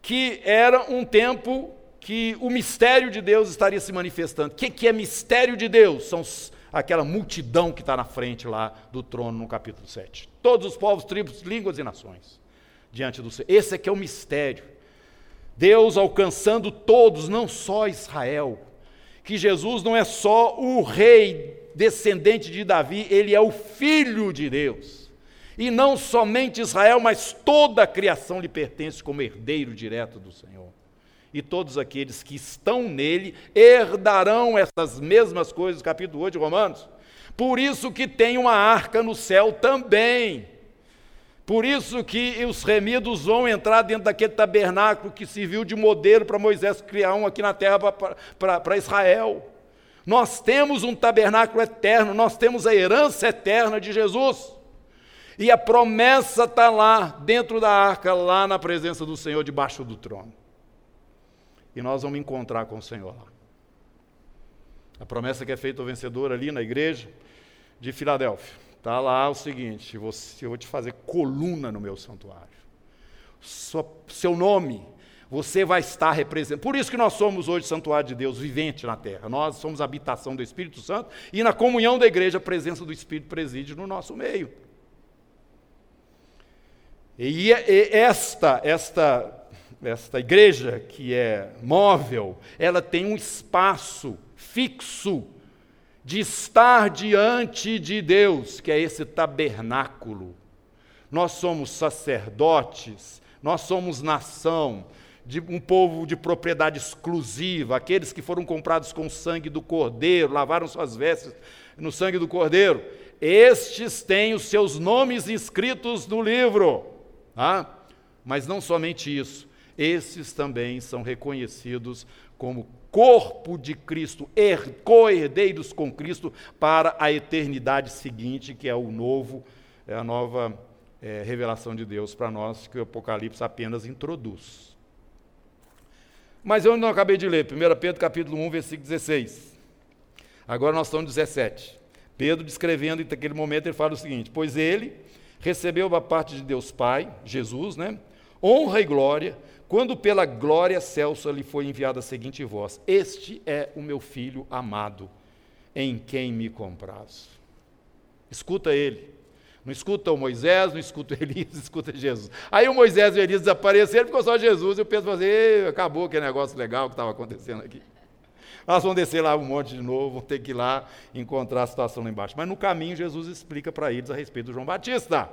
Que era um tempo que o mistério de Deus estaria se manifestando. O que, que é mistério de Deus? São aquela multidão que está na frente lá do trono no capítulo 7. Todos os povos, tribos, línguas e nações diante do Senhor. Esse é que é o mistério. Deus alcançando todos, não só Israel. Que Jesus não é só o rei descendente de Davi, ele é o filho de Deus. E não somente Israel, mas toda a criação lhe pertence como herdeiro direto do Senhor. E todos aqueles que estão nele herdarão essas mesmas coisas, capítulo 8 de Romanos. Por isso que tem uma arca no céu também. Por isso que os remidos vão entrar dentro daquele tabernáculo que serviu de modelo para Moisés criar um aqui na terra para Israel. Nós temos um tabernáculo eterno, nós temos a herança eterna de Jesus. E a promessa está lá, dentro da arca, lá na presença do Senhor, debaixo do trono. E nós vamos encontrar com o Senhor lá. A promessa que é feita ao vencedor ali na igreja de Filadélfia. Está lá o seguinte: eu vou te fazer coluna no meu santuário. Sua, seu nome, você vai estar representando. Por isso que nós somos hoje santuário de Deus vivente na terra. Nós somos habitação do Espírito Santo e na comunhão da igreja a presença do Espírito preside no nosso meio. E, e esta, esta, esta igreja que é móvel, ela tem um espaço fixo de estar diante de Deus, que é esse tabernáculo. Nós somos sacerdotes, nós somos nação, de um povo de propriedade exclusiva, aqueles que foram comprados com o sangue do cordeiro, lavaram suas vestes no sangue do cordeiro. Estes têm os seus nomes inscritos no livro. Tá? Mas não somente isso, esses também são reconhecidos como corpo de Cristo, co-herdeiros com Cristo para a eternidade seguinte, que é o novo, é a nova é, revelação de Deus para nós, que o Apocalipse apenas introduz. Mas eu não acabei de ler, 1 Pedro capítulo 1, versículo 16. Agora nós estamos no 17. Pedro descrevendo naquele momento, ele fala o seguinte: Pois ele recebeu da parte de Deus Pai, Jesus, né? Honra e glória, quando pela glória celsa lhe foi enviada a seguinte voz: Este é o meu filho amado, em quem me comprazo. Escuta ele. Não escuta o Moisés, não escuta o Elias, escuta Jesus. Aí o Moisés e o Elias desapareceram, ficou só Jesus, e o Pedro falou assim, acabou aquele negócio legal que estava acontecendo aqui. Nós vamos descer lá um monte de novo, vamos ter que ir lá encontrar a situação lá embaixo. Mas no caminho, Jesus explica para eles a respeito do João Batista.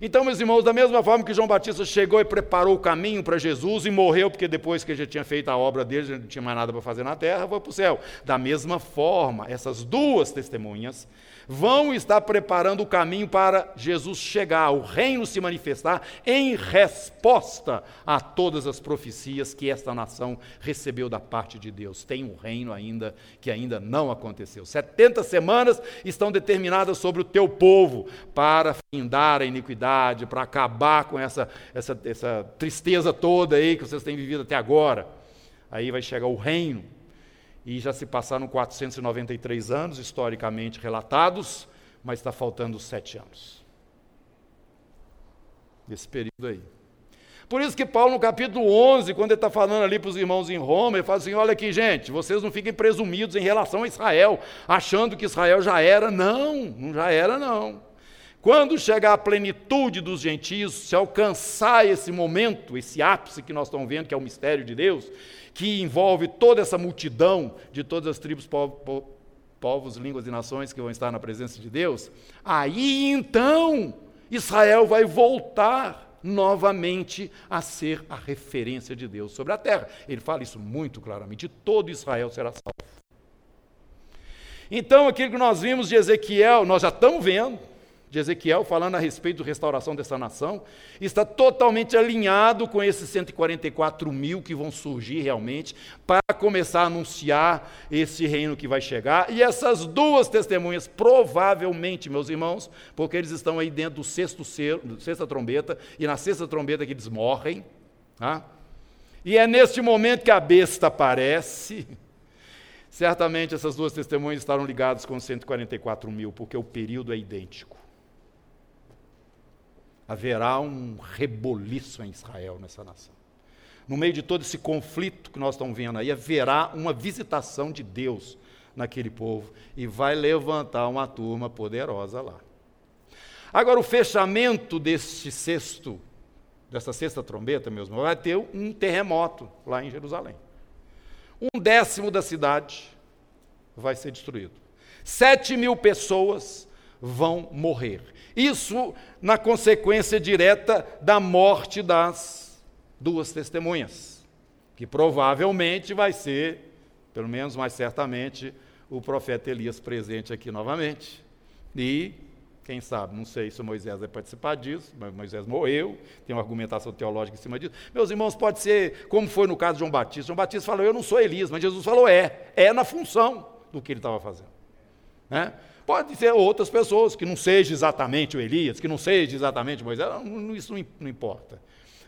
Então, meus irmãos, da mesma forma que João Batista chegou e preparou o caminho para Jesus e morreu, porque depois que ele já tinha feito a obra dele, já não tinha mais nada para fazer na terra, foi para o céu. Da mesma forma, essas duas testemunhas vão estar preparando o caminho para Jesus chegar, o reino se manifestar em resposta a todas as profecias que esta nação recebeu da parte de Deus. Tem um reino ainda que ainda não aconteceu. 70 semanas estão determinadas sobre o teu povo para findar a iniquidade, para acabar com essa, essa, essa tristeza toda aí que vocês têm vivido até agora. Aí vai chegar o reino e já se passaram 493 anos, historicamente relatados, mas está faltando sete anos. Nesse período aí. Por isso que Paulo, no capítulo 11, quando ele está falando ali para os irmãos em Roma, ele fala assim: olha aqui, gente, vocês não fiquem presumidos em relação a Israel, achando que Israel já era. Não, não já era, não. Quando chegar a plenitude dos gentios, se alcançar esse momento, esse ápice que nós estamos vendo, que é o mistério de Deus, que envolve toda essa multidão de todas as tribos, povos, línguas e nações que vão estar na presença de Deus, aí então Israel vai voltar novamente a ser a referência de Deus sobre a terra. Ele fala isso muito claramente: todo Israel será salvo. Então, aquilo que nós vimos de Ezequiel, nós já estamos vendo, de Ezequiel, falando a respeito da restauração dessa nação, está totalmente alinhado com esses 144 mil que vão surgir realmente, para começar a anunciar esse reino que vai chegar. E essas duas testemunhas, provavelmente, meus irmãos, porque eles estão aí dentro do sexto selo, sexta trombeta, e na sexta trombeta que eles morrem. Tá? E é neste momento que a besta aparece. Certamente essas duas testemunhas estarão ligadas com 144 mil, porque o período é idêntico haverá um reboliço em Israel, nessa nação. no meio de todo esse conflito que nós estamos vendo aí, haverá uma visitação de Deus naquele povo e vai levantar uma turma poderosa lá. Agora, o fechamento deste sexto, dessa sexta trombeta, meus irmãos, vai ter um terremoto lá em Jerusalém. Um décimo da cidade vai ser destruído. Sete mil pessoas vão morrer. Isso na consequência direta da morte das duas testemunhas, que provavelmente vai ser, pelo menos mais certamente, o profeta Elias presente aqui novamente. E, quem sabe, não sei se Moisés vai participar disso, mas Moisés morreu, tem uma argumentação teológica em cima disso. Meus irmãos, pode ser como foi no caso de João Batista. João Batista falou: Eu não sou Elias, mas Jesus falou: É, é na função do que ele estava fazendo. Né? Pode ser outras pessoas, que não seja exatamente o Elias, que não seja exatamente Moisés, isso não importa.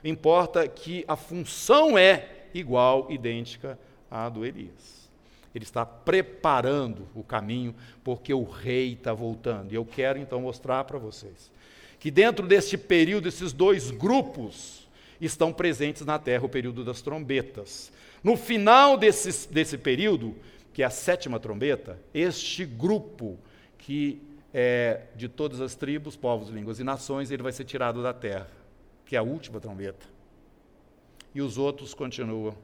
Importa que a função é igual, idêntica à do Elias. Ele está preparando o caminho, porque o rei está voltando. E eu quero então mostrar para vocês que dentro deste período, esses dois grupos estão presentes na terra, o período das trombetas. No final desse, desse período, que é a sétima trombeta, este grupo que é de todas as tribos, povos, línguas e nações, ele vai ser tirado da terra, que é a última trombeta. E os outros continuam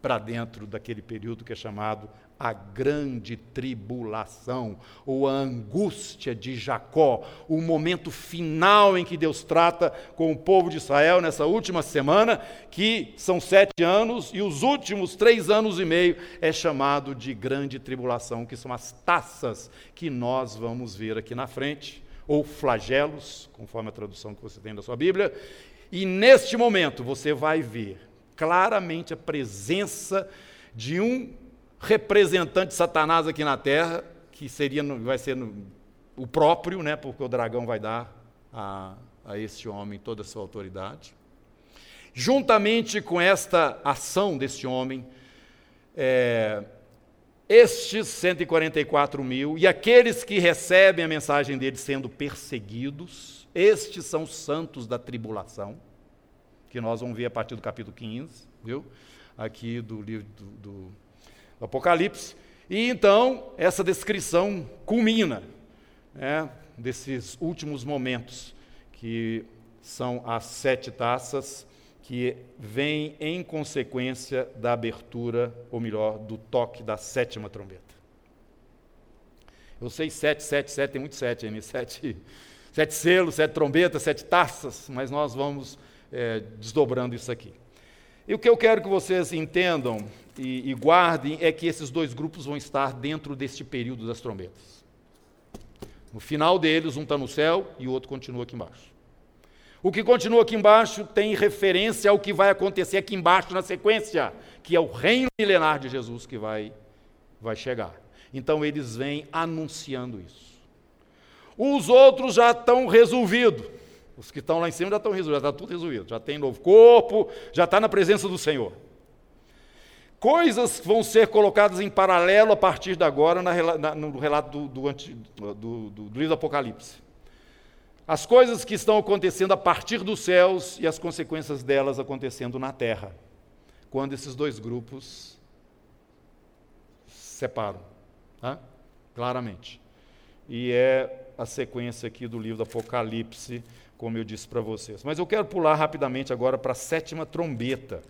para dentro daquele período que é chamado a grande tribulação, ou a angústia de Jacó, o momento final em que Deus trata com o povo de Israel nessa última semana, que são sete anos, e os últimos três anos e meio é chamado de grande tribulação, que são as taças que nós vamos ver aqui na frente, ou flagelos, conforme a tradução que você tem da sua Bíblia, e neste momento você vai ver claramente a presença de um representante de Satanás aqui na terra, que seria, vai ser o próprio, né, porque o dragão vai dar a, a esse homem toda a sua autoridade. Juntamente com esta ação desse homem, é, estes 144 mil e aqueles que recebem a mensagem dele sendo perseguidos, estes são os santos da tribulação, que nós vamos ver a partir do capítulo 15, viu? Aqui do livro do, do Apocalipse. E então, essa descrição culmina né, desses últimos momentos, que são as sete taças que vêm em consequência da abertura, ou melhor, do toque da sétima trombeta. Eu sei sete, sete, sete, tem muito sete aí, sete, sete selos, sete trombetas, sete taças, mas nós vamos é, desdobrando isso aqui. E o que eu quero que vocês entendam e, e guardem é que esses dois grupos vão estar dentro deste período das trombetas. No final deles, um está no céu e o outro continua aqui embaixo. O que continua aqui embaixo tem referência ao que vai acontecer aqui embaixo na sequência, que é o reino milenar de Jesus que vai, vai chegar. Então eles vêm anunciando isso. Os outros já estão resolvidos. Os que estão lá em cima já estão resolvidos, já está tudo resolvido. Já tem novo corpo, já está na presença do Senhor. Coisas vão ser colocadas em paralelo a partir de agora na, na, no relato do, do, do, do, livro do Apocalipse. As coisas que estão acontecendo a partir dos céus e as consequências delas acontecendo na terra, quando esses dois grupos se separam, claramente. E é a sequência aqui do livro do Apocalipse, como eu disse para vocês. Mas eu quero pular rapidamente agora para a sétima trombeta.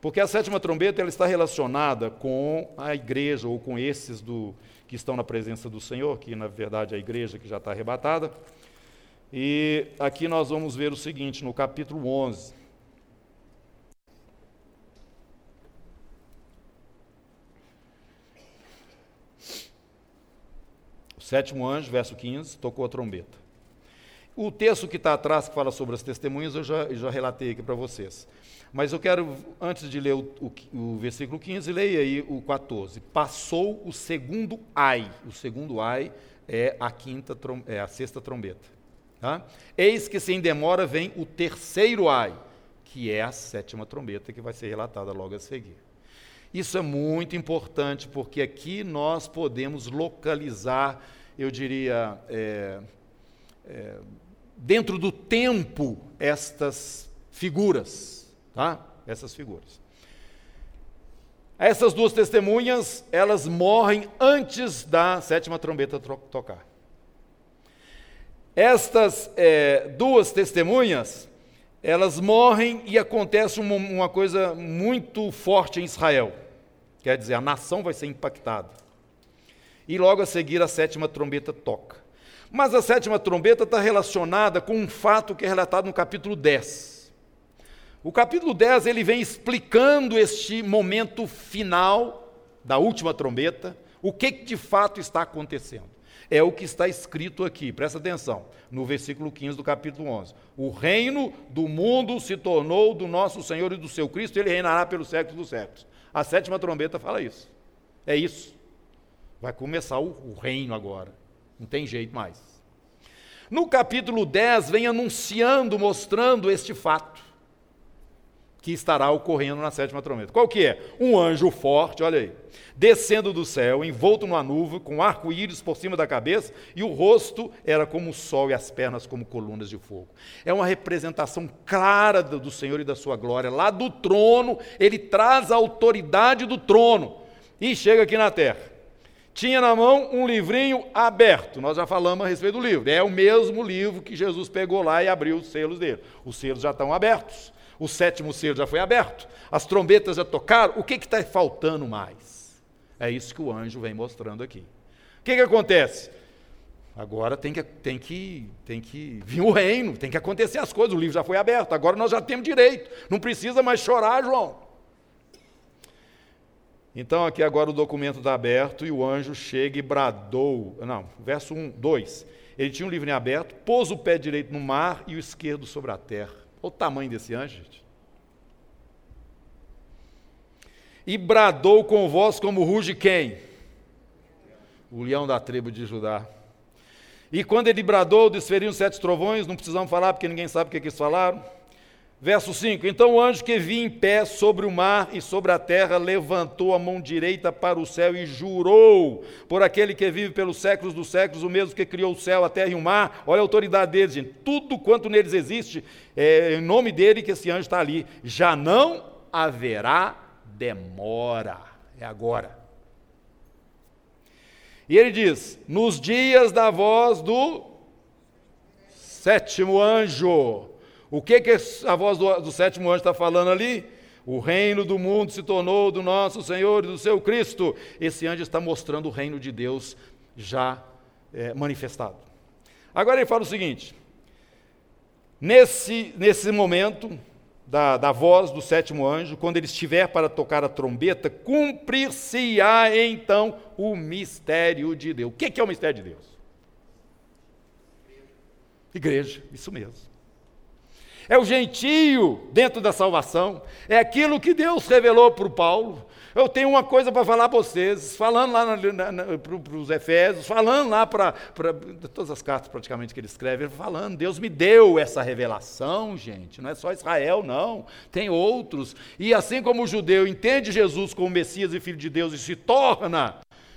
Porque a sétima trombeta ela está relacionada com a igreja, ou com esses do, que estão na presença do Senhor, que na verdade é a igreja que já está arrebatada. E aqui nós vamos ver o seguinte, no capítulo 11. O sétimo anjo, verso 15, tocou a trombeta. O texto que está atrás, que fala sobre as testemunhas, eu já, já relatei aqui para vocês. Mas eu quero, antes de ler o, o, o, versículo 15, leia aí o 14. Passou o segundo ai. O segundo ai é a quinta é a sexta trombeta. Tá? Eis que sem demora vem o terceiro ai, que é a sétima trombeta que vai ser relatada logo a seguir. Isso é muito importante porque aqui nós podemos localizar, eu diria, é, é, dentro do tempo estas figuras. Tá? essas figuras. Essas duas testemunhas, elas morrem antes da sétima trombeta tocar. Estas é, duas testemunhas, elas morrem e acontece uma, uma coisa muito forte em Israel. Quer dizer, a nação vai ser impactada. E logo a seguir a sétima trombeta toca. Mas a sétima trombeta está relacionada com um fato que é relatado no capítulo 10. O capítulo 10 ele vem explicando este momento final da última trombeta, o que de fato está acontecendo. É o que está escrito aqui, presta atenção, no versículo 15 do capítulo 11. O reino do mundo se tornou do nosso Senhor e do seu Cristo, ele reinará pelos séculos dos séculos. A sétima trombeta fala isso. É isso. Vai começar o, o reino agora. Não tem jeito mais. No capítulo 10, vem anunciando, mostrando este fato que estará ocorrendo na sétima trombeta. Qual que é? Um anjo forte, olha aí, descendo do céu, envolto numa nuvem, com arco-íris por cima da cabeça, e o rosto era como o sol e as pernas como colunas de fogo. É uma representação clara do Senhor e da sua glória. Lá do trono, ele traz a autoridade do trono e chega aqui na terra. Tinha na mão um livrinho aberto. Nós já falamos a respeito do livro. É o mesmo livro que Jesus pegou lá e abriu os selos dele. Os selos já estão abertos. O sétimo selo já foi aberto, as trombetas já tocaram, o que está faltando mais? É isso que o anjo vem mostrando aqui. O que, que acontece? Agora tem que, tem, que, tem que vir o reino, tem que acontecer as coisas, o livro já foi aberto, agora nós já temos direito, não precisa mais chorar, João. Então, aqui agora o documento está aberto e o anjo chega e bradou. Não, verso 1, 2. Ele tinha um em aberto, pôs o pé direito no mar e o esquerdo sobre a terra. Olha o tamanho desse anjo, gente. E bradou com voz como ruge quem? O leão da tribo de Judá. E quando ele bradou, desferiam sete trovões, não precisamos falar porque ninguém sabe o que, é que eles falaram. Verso 5: Então o anjo que vinha em pé sobre o mar e sobre a terra levantou a mão direita para o céu e jurou por aquele que vive pelos séculos dos séculos, o mesmo que criou o céu, a terra e o mar. Olha a autoridade deles, gente. Tudo quanto neles existe, é em nome dele que esse anjo está ali. Já não haverá demora. É agora. E ele diz: Nos dias da voz do sétimo anjo o que, que a voz do, do sétimo anjo está falando ali? O reino do mundo se tornou do nosso Senhor e do seu Cristo. Esse anjo está mostrando o reino de Deus já é, manifestado. Agora ele fala o seguinte: nesse, nesse momento da, da voz do sétimo anjo, quando ele estiver para tocar a trombeta, cumprir-se-á então o mistério de Deus. O que, que é o mistério de Deus? Igreja, isso mesmo é o gentio dentro da salvação, é aquilo que Deus revelou para o Paulo. Eu tenho uma coisa para falar para vocês, falando lá para os Efésios, falando lá para todas as cartas praticamente que ele escreve, falando, Deus me deu essa revelação, gente, não é só Israel, não, tem outros. E assim como o judeu entende Jesus como Messias e Filho de Deus e se torna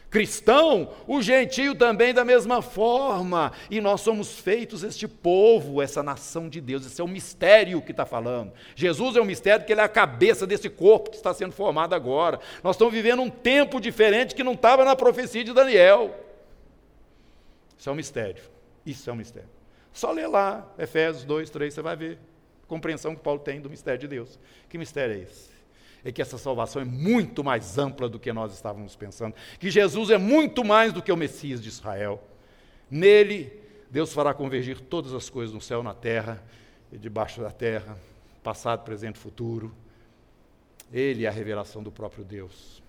cristão, o gentio também da mesma forma. E nós somos feitos este povo, essa nação de Deus. Esse é o mistério que está falando. Jesus é o mistério que ele é a cabeça desse corpo que está sendo formado agora. Nós estamos vivendo um tempo diferente que não estava na profecia de Daniel. Isso é um mistério. Isso é um mistério. Só ler lá, Efésios 2, 3, você vai ver compreensão que Paulo tem do mistério de Deus. Que mistério é esse? É que essa salvação é muito mais ampla do que nós estávamos pensando, que Jesus é muito mais do que o Messias de Israel. Nele, Deus fará convergir todas as coisas no céu, na terra e debaixo da terra, passado, presente, futuro. Ele é a revelação do próprio Deus.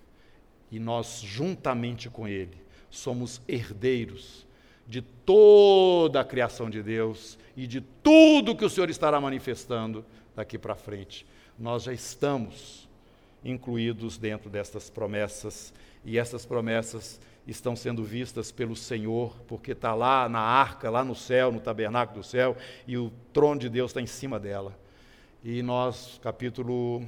E nós, juntamente com Ele, somos herdeiros de toda a criação de Deus e de tudo que o Senhor estará manifestando daqui para frente. Nós já estamos incluídos dentro destas promessas, e essas promessas estão sendo vistas pelo Senhor, porque está lá na arca, lá no céu, no tabernáculo do céu, e o trono de Deus está em cima dela. E nós, capítulo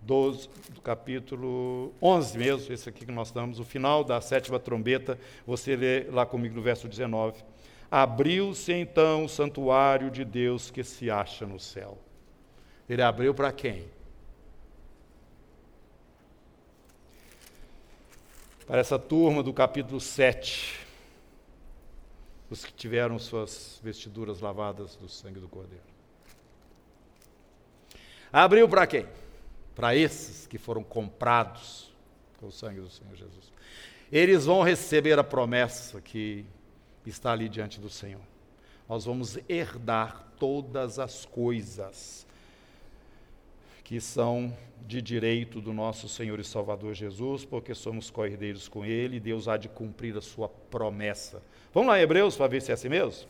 12, capítulo 11 mesmo, esse aqui que nós estamos, o final da sétima trombeta, você lê lá comigo no verso 19. Abriu-se então o santuário de Deus que se acha no céu. Ele abriu para quem? Para essa turma do capítulo 7. Os que tiveram suas vestiduras lavadas do sangue do Cordeiro. Abriu para quem? Para esses que foram comprados com o sangue do Senhor Jesus. Eles vão receber a promessa que está ali diante do Senhor. Nós vamos herdar todas as coisas que são de direito do nosso Senhor e Salvador Jesus, porque somos co-herdeiros com Ele, e Deus há de cumprir a sua promessa. Vamos lá, Hebreus, para ver se é assim mesmo?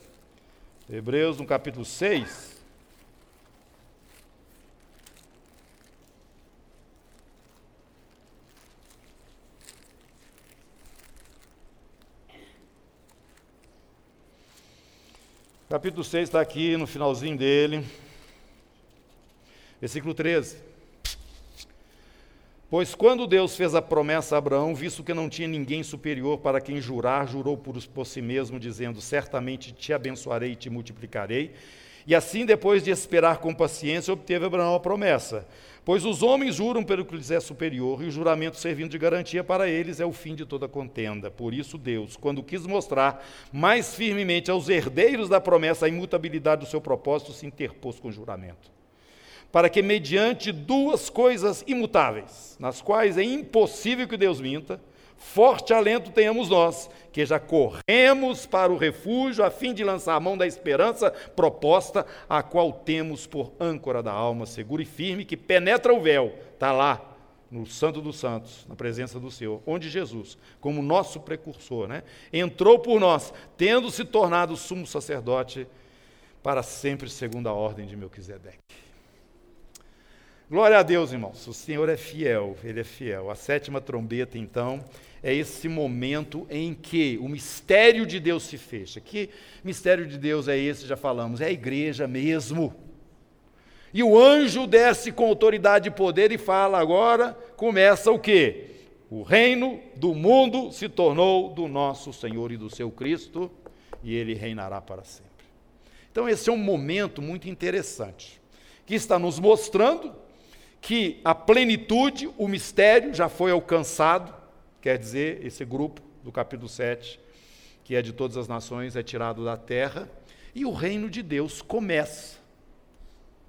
Hebreus, no capítulo 6. Capítulo 6 está aqui no finalzinho dele. Versículo 13. Pois quando Deus fez a promessa a Abraão, visto que não tinha ninguém superior para quem jurar, jurou por, por si mesmo, dizendo: Certamente te abençoarei e te multiplicarei. E assim, depois de esperar com paciência, obteve Abraão a promessa. Pois os homens juram pelo que lhes é superior, e o juramento servindo de garantia para eles é o fim de toda contenda. Por isso, Deus, quando quis mostrar mais firmemente aos herdeiros da promessa a imutabilidade do seu propósito, se interpôs com juramento. Para que, mediante duas coisas imutáveis, nas quais é impossível que Deus minta, Forte alento tenhamos nós, que já corremos para o refúgio a fim de lançar a mão da esperança proposta, a qual temos por âncora da alma segura e firme, que penetra o véu, está lá, no Santo dos Santos, na presença do Senhor, onde Jesus, como nosso precursor, né, entrou por nós, tendo se tornado sumo sacerdote para sempre, segundo a ordem de Melquisedeque. Glória a Deus, irmãos. O Senhor é fiel, Ele é fiel. A sétima trombeta, então, é esse momento em que o mistério de Deus se fecha. Que mistério de Deus é esse? Já falamos, é a igreja mesmo. E o anjo desce com autoridade e poder e fala: agora começa o quê? O reino do mundo se tornou do nosso Senhor e do seu Cristo, e ele reinará para sempre. Então, esse é um momento muito interessante, que está nos mostrando que a plenitude, o mistério já foi alcançado, Quer dizer, esse grupo do capítulo 7, que é de todas as nações, é tirado da terra e o reino de Deus começa.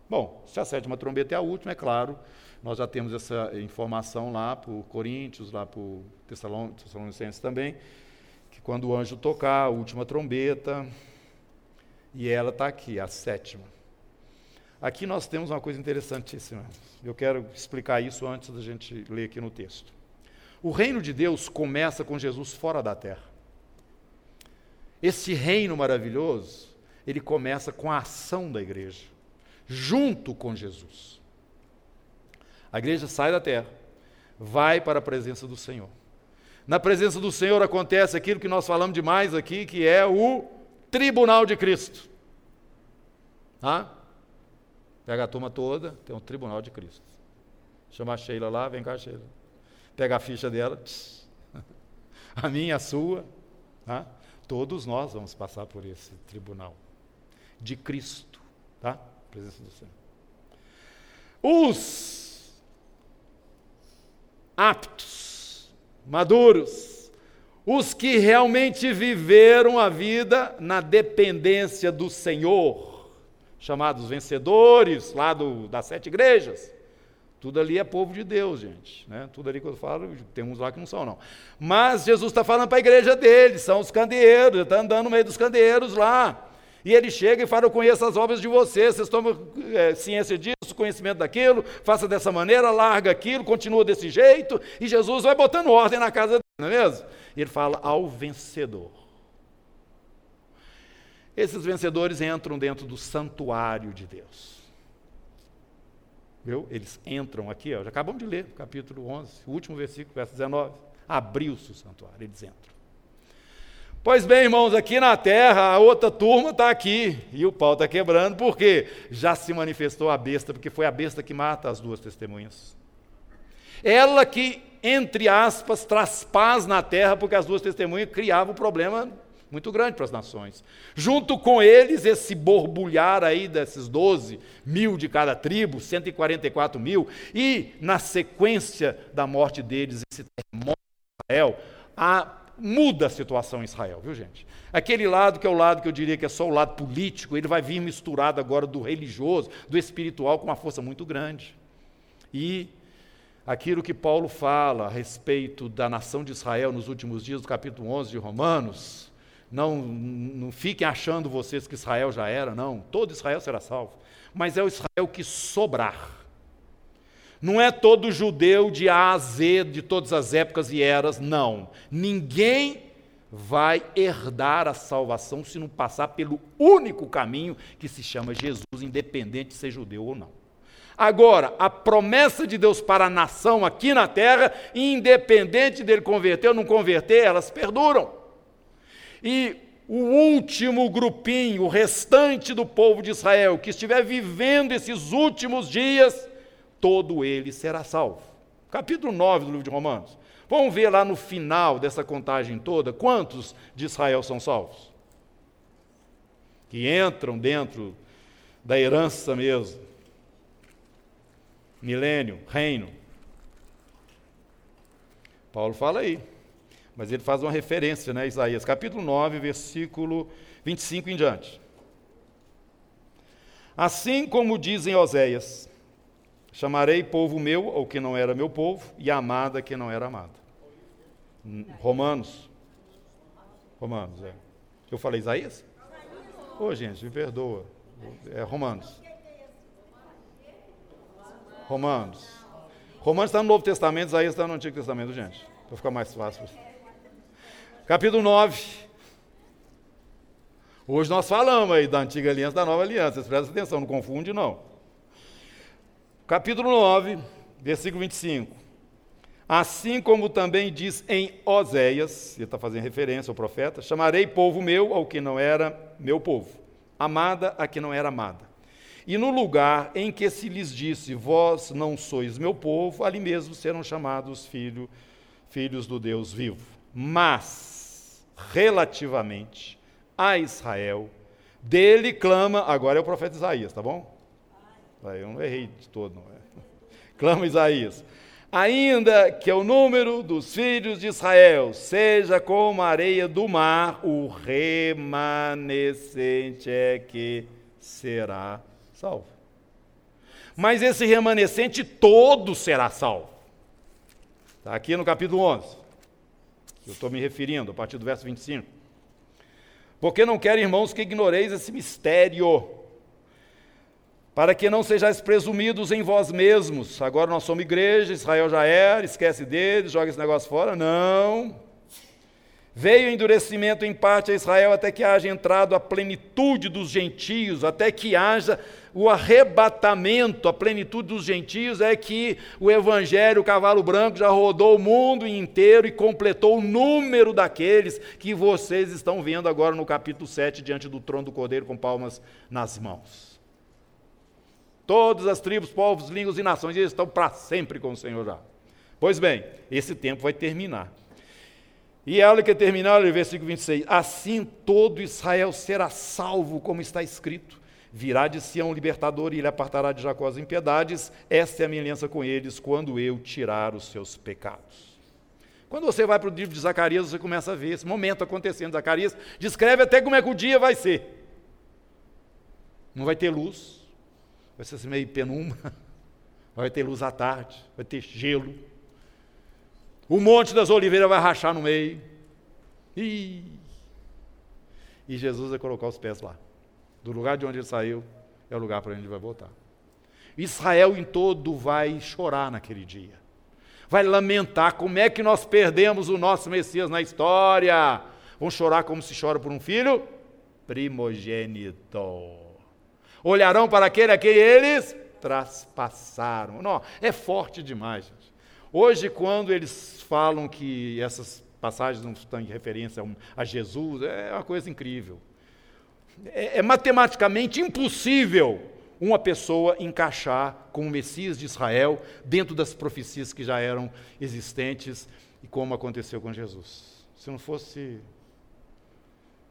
Bom, se a sétima trombeta é a última, é claro, nós já temos essa informação lá o Coríntios, lá o Tessalonicenses também, que quando o anjo tocar a última trombeta, e ela está aqui, a sétima. Aqui nós temos uma coisa interessantíssima. Eu quero explicar isso antes da gente ler aqui no texto. O reino de Deus começa com Jesus fora da terra. Esse reino maravilhoso, ele começa com a ação da igreja, junto com Jesus. A igreja sai da terra, vai para a presença do Senhor. Na presença do Senhor acontece aquilo que nós falamos demais aqui, que é o tribunal de Cristo. Tá? Pega a turma toda, tem um tribunal de Cristo. Chama a Sheila lá, vem cá, Sheila pega a ficha dela, a minha, a sua. Tá? Todos nós vamos passar por esse tribunal de Cristo, tá? Presença do Senhor. Os aptos, maduros, os que realmente viveram a vida na dependência do Senhor, chamados vencedores lá do, das sete igrejas, tudo ali é povo de Deus, gente. Né? Tudo ali que eu falo, tem uns lá que não são, não. Mas Jesus está falando para a igreja dele, são os candeeiros, está andando no meio dos candeeiros lá. E ele chega e fala: Eu conheço as obras de vocês, vocês tomam é, ciência disso, conhecimento daquilo, faça dessa maneira, larga aquilo, continua desse jeito. E Jesus vai botando ordem na casa dele, não é mesmo? E ele fala ao vencedor. Esses vencedores entram dentro do santuário de Deus. Viu? Eles entram aqui, ó, já acabamos de ler, capítulo 11, o último versículo, verso 19. Abriu-se o santuário, eles entram. Pois bem, irmãos, aqui na terra, a outra turma está aqui, e o pau está quebrando, porque já se manifestou a besta, porque foi a besta que mata as duas testemunhas. Ela que, entre aspas, traz paz na terra, porque as duas testemunhas criavam um problema muito grande para as nações. Junto com eles, esse borbulhar aí desses 12 mil de cada tribo, 144 mil, e na sequência da morte deles, esse terremoto de Israel, a, muda a situação em Israel, viu gente? Aquele lado que é o lado que eu diria que é só o lado político, ele vai vir misturado agora do religioso, do espiritual, com uma força muito grande. E aquilo que Paulo fala a respeito da nação de Israel nos últimos dias, do capítulo 11 de Romanos, não, não fiquem achando vocês que Israel já era, não. Todo Israel será salvo. Mas é o Israel que sobrar. Não é todo judeu de A a Z, de todas as épocas e eras, não. Ninguém vai herdar a salvação se não passar pelo único caminho que se chama Jesus, independente de ser judeu ou não. Agora, a promessa de Deus para a nação aqui na terra, independente dele converter ou não converter, elas perduram. E o último grupinho, o restante do povo de Israel, que estiver vivendo esses últimos dias, todo ele será salvo. Capítulo 9 do livro de Romanos. Vamos ver lá no final dessa contagem toda quantos de Israel são salvos. Que entram dentro da herança mesmo. Milênio, reino. Paulo fala aí. Mas ele faz uma referência, né, Isaías, capítulo 9, versículo 25 em diante. Assim como dizem Oséias, chamarei povo meu ao que não era meu povo, e amada que não era amada. Romanos. Romanos, é. Eu falei Isaías? Ô, oh, gente, me perdoa. É Romanos. Romanos. Romanos está no Novo Testamento, Isaías está no Antigo Testamento, gente. Para ficar mais fácil. Capítulo 9. Hoje nós falamos aí da antiga aliança da nova aliança. Vocês prestem atenção, não confunde não. Capítulo 9, versículo 25. Assim como também diz em Oséias, ele está fazendo referência ao profeta, chamarei povo meu ao que não era meu povo, amada a que não era amada. E no lugar em que se lhes disse, vós não sois meu povo, ali mesmo serão chamados filho, filhos do Deus vivo. Mas relativamente a Israel, dele clama, agora é o profeta Isaías, tá bom? Eu não errei de todo, não é? Clama Isaías. Ainda que o número dos filhos de Israel seja como a areia do mar, o remanescente é que será salvo. Mas esse remanescente todo será salvo. Está aqui no capítulo 11 eu estou me referindo, a partir do verso 25. Porque não quero, irmãos, que ignoreis esse mistério, para que não sejais presumidos em vós mesmos. Agora nós somos igreja, Israel já era, esquece deles, joga esse negócio fora. Não. Veio endurecimento em parte a Israel até que haja entrado a plenitude dos gentios, até que haja o arrebatamento, a plenitude dos gentios, é que o evangelho, o cavalo branco, já rodou o mundo inteiro e completou o número daqueles que vocês estão vendo agora no capítulo 7, diante do trono do Cordeiro, com palmas nas mãos. Todas as tribos, povos, línguas e nações eles estão para sempre com o Senhor já. Pois bem, esse tempo vai terminar. E ela que terminar, o versículo 26, assim todo Israel será salvo, como está escrito. Virá de Sião um libertador e ele apartará de Jacó as impiedades. Esta é a minha aliança com eles quando eu tirar os seus pecados. Quando você vai para o livro de Zacarias, você começa a ver esse momento acontecendo. Zacarias descreve até como é que o dia vai ser. Não vai ter luz, vai ser assim meio penumbra, vai ter luz à tarde, vai ter gelo. O monte das oliveiras vai rachar no meio. E, e Jesus vai colocar os pés lá do lugar de onde ele saiu, é o lugar para onde ele vai voltar. Israel em todo vai chorar naquele dia. Vai lamentar como é que nós perdemos o nosso Messias na história. Vão chorar como se chora por um filho primogênito. Olharão para aquele a quem eles traspassaram. Não, é forte demais, gente. Hoje, quando eles falam que essas passagens não estão em referência a Jesus, é uma coisa incrível é, é matematicamente impossível uma pessoa encaixar com o Messias de Israel dentro das profecias que já eram existentes e como aconteceu com Jesus. Se não fosse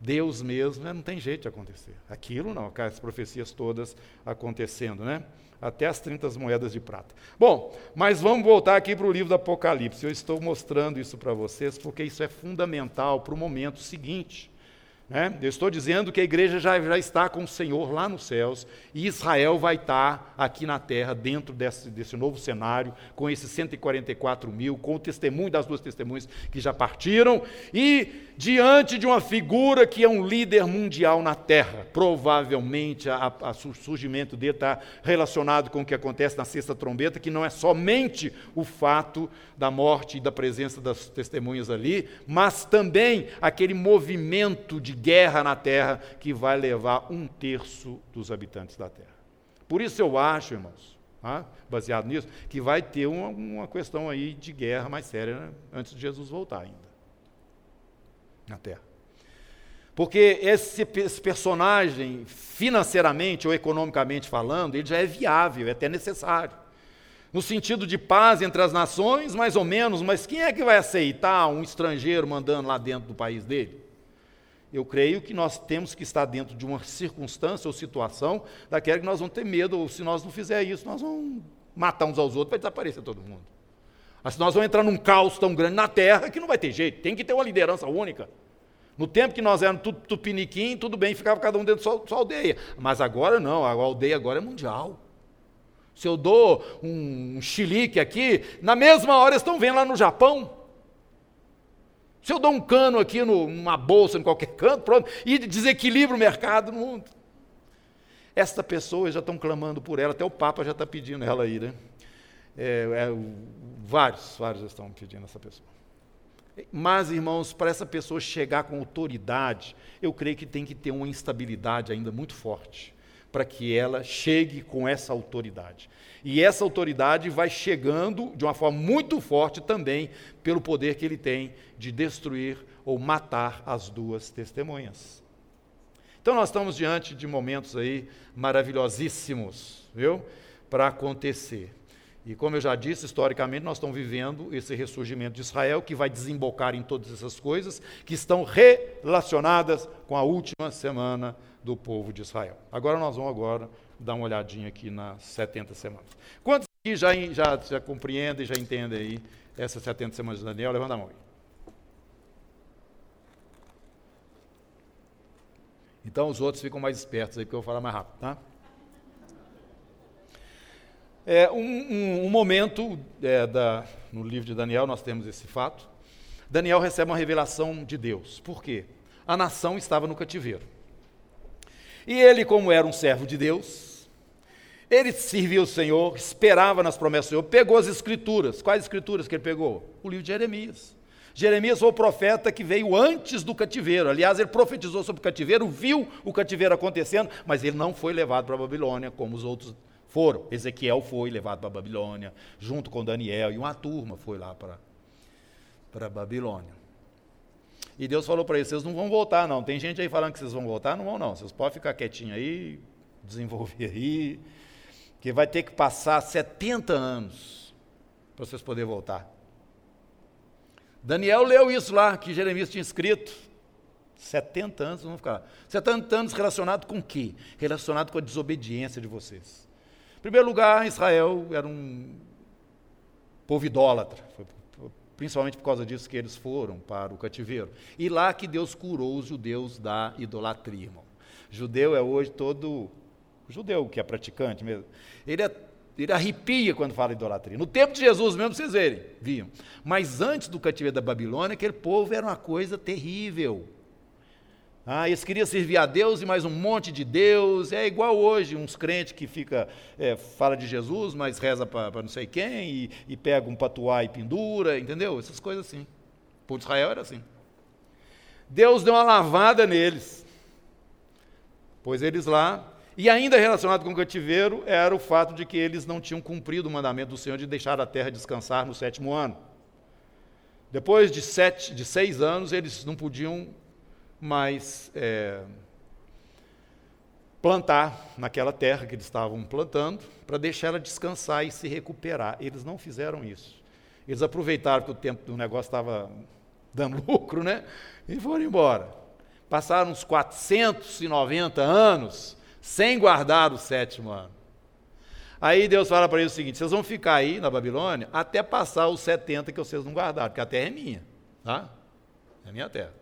Deus mesmo, né? não tem jeito de acontecer. Aquilo não, as profecias todas acontecendo, né? Até as 30 moedas de prata. Bom, mas vamos voltar aqui para o livro do Apocalipse. Eu estou mostrando isso para vocês porque isso é fundamental para o momento seguinte. Né? Eu estou dizendo que a igreja já, já está com o Senhor lá nos céus e Israel vai estar aqui na terra, dentro desse, desse novo cenário, com esses 144 mil, com o testemunho das duas testemunhas que já partiram e diante de uma figura que é um líder mundial na terra. Provavelmente o surgimento dele está relacionado com o que acontece na sexta trombeta, que não é somente o fato da morte e da presença das testemunhas ali, mas também aquele movimento de guerra na terra que vai levar um terço dos habitantes da terra. Por isso eu acho, irmãos, ah, baseado nisso, que vai ter uma, uma, questão aí de guerra mais séria né, antes de Jesus voltar ainda na terra. Porque esse, esse, personagem, financeiramente ou economicamente falando, ele já é viável, é até necessário. No sentido de paz entre as nações, mais ou menos, mas quem é que vai aceitar um estrangeiro mandando lá dentro do país dele? Eu creio que nós temos que estar dentro de uma circunstância ou situação daquela que nós vamos ter medo, ou se nós não fizer isso, nós vamos matar uns aos outros, vai desaparecer todo mundo. Mas nós vamos entrar num caos tão grande na terra que não vai ter jeito, tem que ter uma liderança única. No tempo que nós éramos tudo tupiniquim, tudo bem, ficava cada um dentro da sua aldeia. Mas agora não, a aldeia agora é mundial. Se eu dou um chilique aqui, na mesma hora estão vendo lá no Japão. Se eu dou um cano aqui numa bolsa, em qualquer canto, pronto, e desequilibra o mercado no mundo. Esta pessoa já estão clamando por ela, até o Papa já está pedindo ela aí, né? É, é, vários, vários estão pedindo essa pessoa. Mas, irmãos, para essa pessoa chegar com autoridade, eu creio que tem que ter uma instabilidade ainda muito forte, para que ela chegue com essa autoridade. E essa autoridade vai chegando de uma forma muito forte também pelo poder que ele tem de destruir ou matar as duas testemunhas. Então nós estamos diante de momentos aí maravilhosíssimos, viu? Para acontecer. E como eu já disse, historicamente nós estamos vivendo esse ressurgimento de Israel que vai desembocar em todas essas coisas que estão relacionadas com a última semana do povo de Israel. Agora nós vamos agora dar uma olhadinha aqui nas 70 semanas. Quantos aqui já, já, já compreendem, já entendem aí essas 70 semanas de Daniel? Levanta a mão aí. Então os outros ficam mais espertos aí, porque eu vou falar mais rápido, tá? É um, um, um momento é, da, no livro de Daniel, nós temos esse fato. Daniel recebe uma revelação de Deus. Por quê? A nação estava no cativeiro. E ele, como era um servo de Deus, ele servia o Senhor, esperava nas promessas do Senhor, pegou as escrituras. Quais escrituras que ele pegou? O livro de Jeremias. Jeremias foi o profeta que veio antes do cativeiro. Aliás, ele profetizou sobre o cativeiro, viu o cativeiro acontecendo, mas ele não foi levado para a Babilônia como os outros foram. Ezequiel foi levado para a Babilônia, junto com Daniel, e uma turma foi lá para, para a Babilônia. E Deus falou para eles: vocês não vão voltar, não. Tem gente aí falando que vocês vão voltar, não vão, não. Vocês podem ficar quietinhos aí, desenvolver aí, que vai ter que passar 70 anos para vocês poderem voltar. Daniel leu isso lá, que Jeremias tinha escrito. 70 anos vão ficar. 70 anos relacionado com o quê? Relacionado com a desobediência de vocês. Em primeiro lugar, Israel era um povo idólatra. Foi principalmente por causa disso que eles foram para o cativeiro. E lá que Deus curou os judeus da idolatria, irmão. Judeu é hoje todo judeu que é praticante mesmo. Ele, é, ele arrepia quando fala idolatria. No tempo de Jesus mesmo, vocês verem, viam. Mas antes do cativeiro da Babilônia, aquele povo era uma coisa terrível. Ah, eles queriam servir a Deus e mais um monte de Deus. É igual hoje, uns crentes que fica, é, fala de Jesus, mas reza para não sei quem, e, e, pega um patuá e pendura, entendeu? Essas coisas assim. O povo de Israel era assim. Deus deu uma lavada neles. Pois eles lá, e ainda relacionado com o cativeiro, era o fato de que eles não tinham cumprido o mandamento do Senhor de deixar a terra descansar no sétimo ano. Depois de, sete, de seis anos, eles não podiam mas é, plantar naquela terra que eles estavam plantando, para deixar ela descansar e se recuperar. Eles não fizeram isso. Eles aproveitaram que o tempo do negócio estava dando lucro, né? E foram embora. passaram uns 490 anos sem guardar o sétimo ano. Aí Deus fala para eles o seguinte: vocês vão ficar aí na Babilônia até passar os 70 que vocês não guardaram, porque a terra é minha, tá? É minha terra.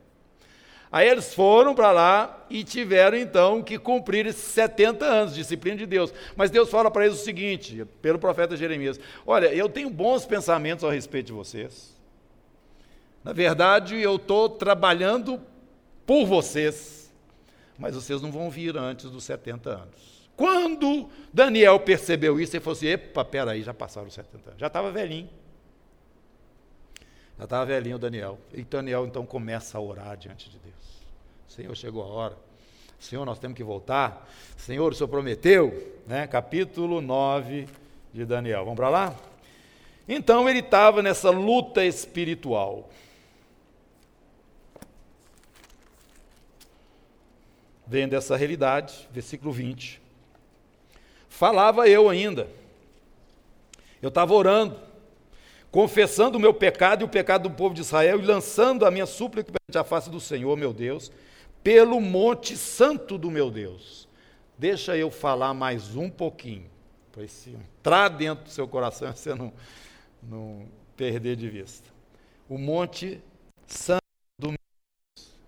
Aí eles foram para lá e tiveram então que cumprir esses 70 anos, disciplina de Deus. Mas Deus fala para eles o seguinte, pelo profeta Jeremias: Olha, eu tenho bons pensamentos a respeito de vocês. Na verdade, eu estou trabalhando por vocês, mas vocês não vão vir antes dos 70 anos. Quando Daniel percebeu isso, ele falou assim: epa, peraí, já passaram os 70 anos. Já estava velhinho. Já estava velhinho o Daniel. E Daniel então começa a orar diante de Deus. Senhor, chegou a hora. Senhor, nós temos que voltar. Senhor, o Senhor prometeu, né? Capítulo 9 de Daniel. Vamos para lá? Então ele estava nessa luta espiritual. Vendo essa realidade, versículo 20. Falava eu ainda. Eu estava orando, confessando o meu pecado e o pecado do povo de Israel e lançando a minha súplica perante a face do Senhor, meu Deus, pelo monte santo do meu Deus. Deixa eu falar mais um pouquinho, para entrar dentro do seu coração você não, não perder de vista. O monte santo do meu Deus.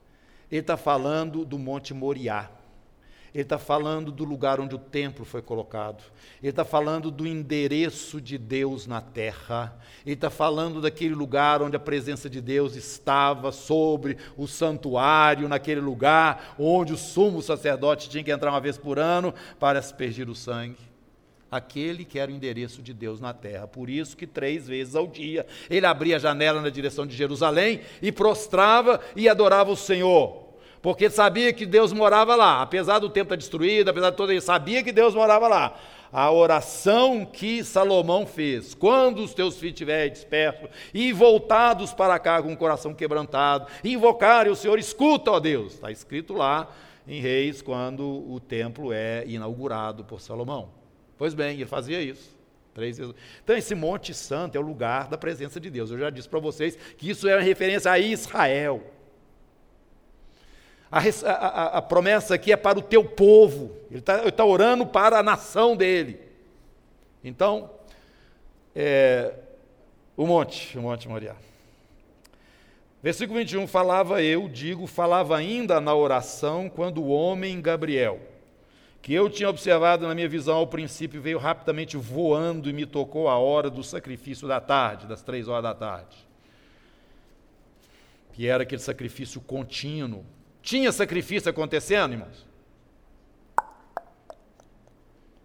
Ele está falando do monte Moriá. Ele está falando do lugar onde o templo foi colocado. Ele está falando do endereço de Deus na terra. Ele está falando daquele lugar onde a presença de Deus estava sobre o santuário, naquele lugar onde o sumo sacerdote tinha que entrar uma vez por ano para aspergir o sangue. Aquele que era o endereço de Deus na terra. Por isso que três vezes ao dia ele abria a janela na direção de Jerusalém e prostrava e adorava o Senhor porque sabia que Deus morava lá, apesar do templo estar destruído, apesar de tudo, ele sabia que Deus morava lá. A oração que Salomão fez, quando os teus filhos estiverem dispersos e voltados para cá com o coração quebrantado, invocarem o Senhor, escuta, ó Deus, está escrito lá em Reis, quando o templo é inaugurado por Salomão. Pois bem, ele fazia isso. Três vezes. Então, esse Monte Santo é o lugar da presença de Deus. Eu já disse para vocês que isso é uma referência a Israel. A, a, a, promessa aqui é para o teu povo. Ele está tá orando para a nação dele. Então, é, o monte, o monte Moriá. Versículo 21, falava eu, digo, falava ainda na oração, quando o homem Gabriel, que eu tinha observado na minha visão ao princípio, veio rapidamente voando e me tocou a hora do sacrifício da tarde, das três horas da tarde. Que era aquele sacrifício contínuo, tinha sacrifício acontecendo, irmãos?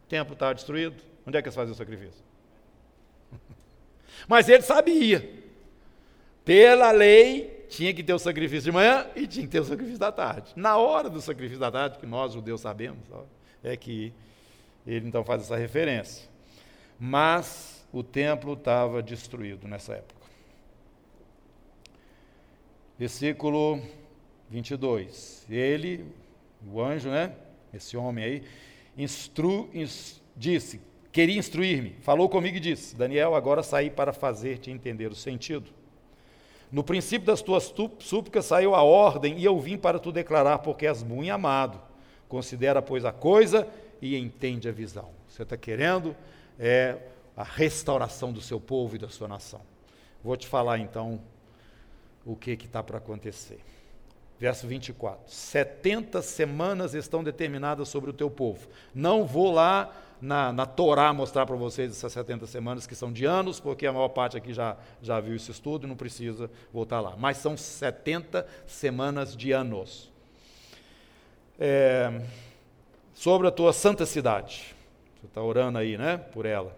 O templo estava destruído. Onde é que eles faziam o sacrifício? Mas ele sabia. Pela lei, tinha que ter o sacrifício de manhã e tinha que ter o sacrifício da tarde. Na hora do sacrifício da tarde, que nós, judeus, sabemos, é que ele então faz essa referência. Mas o templo estava destruído nessa época. Versículo 22. Ele, o anjo, né? Esse homem aí, instru, ins, disse, queria instruir-me, falou comigo e disse: Daniel, agora saí para fazer-te entender o sentido. No princípio das tuas súplicas saiu a ordem, e eu vim para tu declarar, porque és muito amado. Considera, pois, a coisa e entende a visão. Você está querendo é a restauração do seu povo e da sua nação. Vou te falar então o que está para acontecer. Verso 24: 70 semanas estão determinadas sobre o teu povo. Não vou lá na, na Torá mostrar para vocês essas 70 semanas, que são de anos, porque a maior parte aqui já, já viu esse estudo e não precisa voltar lá. Mas são 70 semanas de anos. É, sobre a tua santa cidade. Você está orando aí, né? Por ela.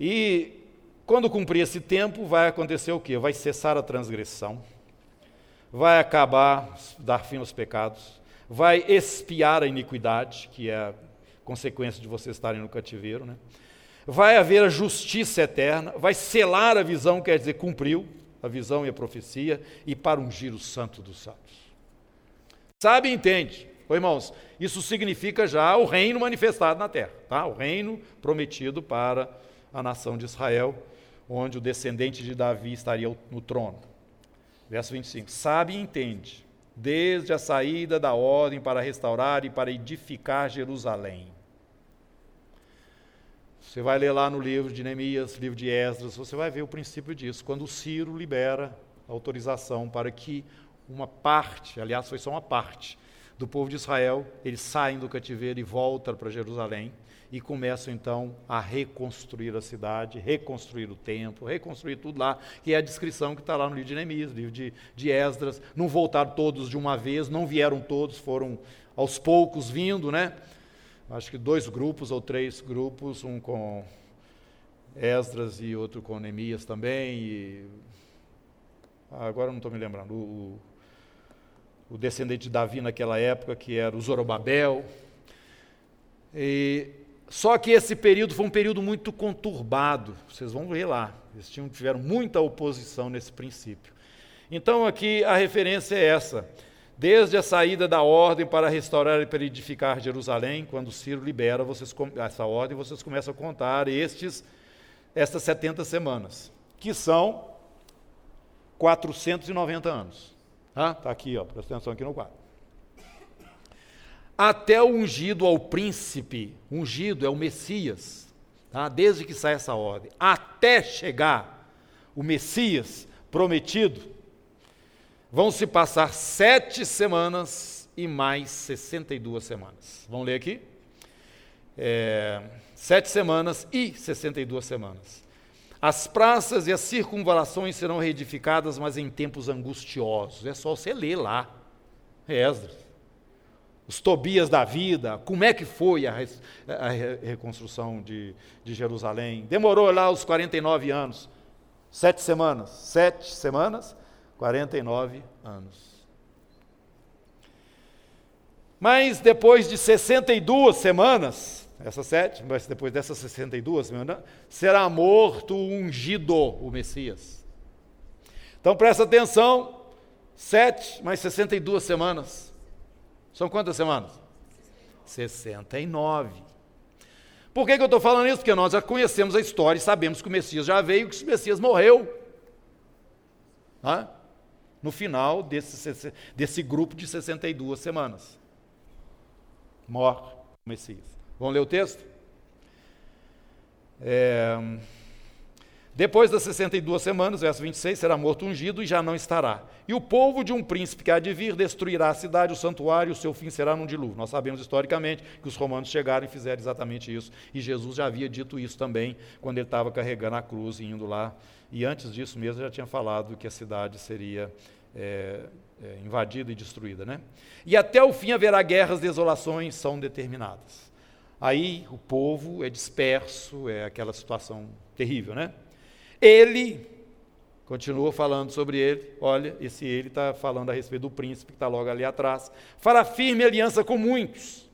E quando cumprir esse tempo, vai acontecer o quê? Vai cessar a transgressão vai acabar, dar fim aos pecados, vai expiar a iniquidade, que é a consequência de vocês estarem no cativeiro, né? vai haver a justiça eterna, vai selar a visão, quer dizer, cumpriu a visão e a profecia, e para ungir o santo dos santos. Sabe e entende? Ô, irmãos, isso significa já o reino manifestado na terra, tá? o reino prometido para a nação de Israel, onde o descendente de Davi estaria no trono. Verso 25: Sabe e entende desde a saída da ordem para restaurar e para edificar Jerusalém. Você vai ler lá no livro de Neemias, livro de Esdras, você vai ver o princípio disso, quando Ciro libera autorização para que uma parte, aliás, foi só uma parte, do povo de Israel, eles saem do cativeiro e voltam para Jerusalém e começam então a reconstruir a cidade, reconstruir o templo, reconstruir tudo lá, que é a descrição que está lá no livro de Neemias, livro de, de Esdras. Não voltaram todos de uma vez, não vieram todos, foram aos poucos vindo, né? Acho que dois grupos ou três grupos, um com Esdras e outro com Neemias também. E... agora não estou me lembrando. O, o descendente de Davi naquela época, que era o Zorobabel. E, só que esse período foi um período muito conturbado, vocês vão ver lá, eles tinham, tiveram muita oposição nesse princípio. Então aqui a referência é essa, desde a saída da ordem para restaurar e para edificar Jerusalém, quando Ciro libera vocês, essa ordem, vocês começam a contar estes, estas 70 semanas, que são 490 anos. Está ah, aqui, ó, presta atenção aqui no quadro. Até o ungido ao príncipe, ungido é o Messias, tá? desde que sai essa ordem, até chegar o Messias prometido, vão se passar sete semanas e mais 62 semanas. Vamos ler aqui? É, sete semanas e 62 semanas. As praças e as circunvalações serão reedificadas, mas em tempos angustiosos. É só você ler lá. Esdras. Os Tobias da vida, como é que foi a, a reconstrução de, de Jerusalém? Demorou lá os 49 anos. Sete semanas. Sete semanas, 49 anos. Mas depois de 62 semanas, essa sete, mas depois dessas 62, será morto o ungido, o Messias. Então presta atenção, sete mais 62 semanas. São quantas semanas? 69. Por que, que eu estou falando isso? Porque nós já conhecemos a história e sabemos que o Messias já veio que o Messias morreu. No final desse, desse grupo de 62 semanas. Morre o Messias. Vamos ler o texto? É, depois das 62 semanas, verso 26, será morto ungido e já não estará. E o povo de um príncipe que há de vir destruirá a cidade, o santuário, o seu fim será num dilúvio. Nós sabemos historicamente que os romanos chegaram e fizeram exatamente isso. E Jesus já havia dito isso também quando ele estava carregando a cruz e indo lá. E antes disso mesmo já tinha falado que a cidade seria é, é, invadida e destruída. Né? E até o fim haverá guerras, desolações são determinadas. Aí o povo é disperso, é aquela situação terrível, né? Ele, continua falando sobre ele, olha, esse ele está falando a respeito do príncipe que está logo ali atrás, fará firme aliança com muitos,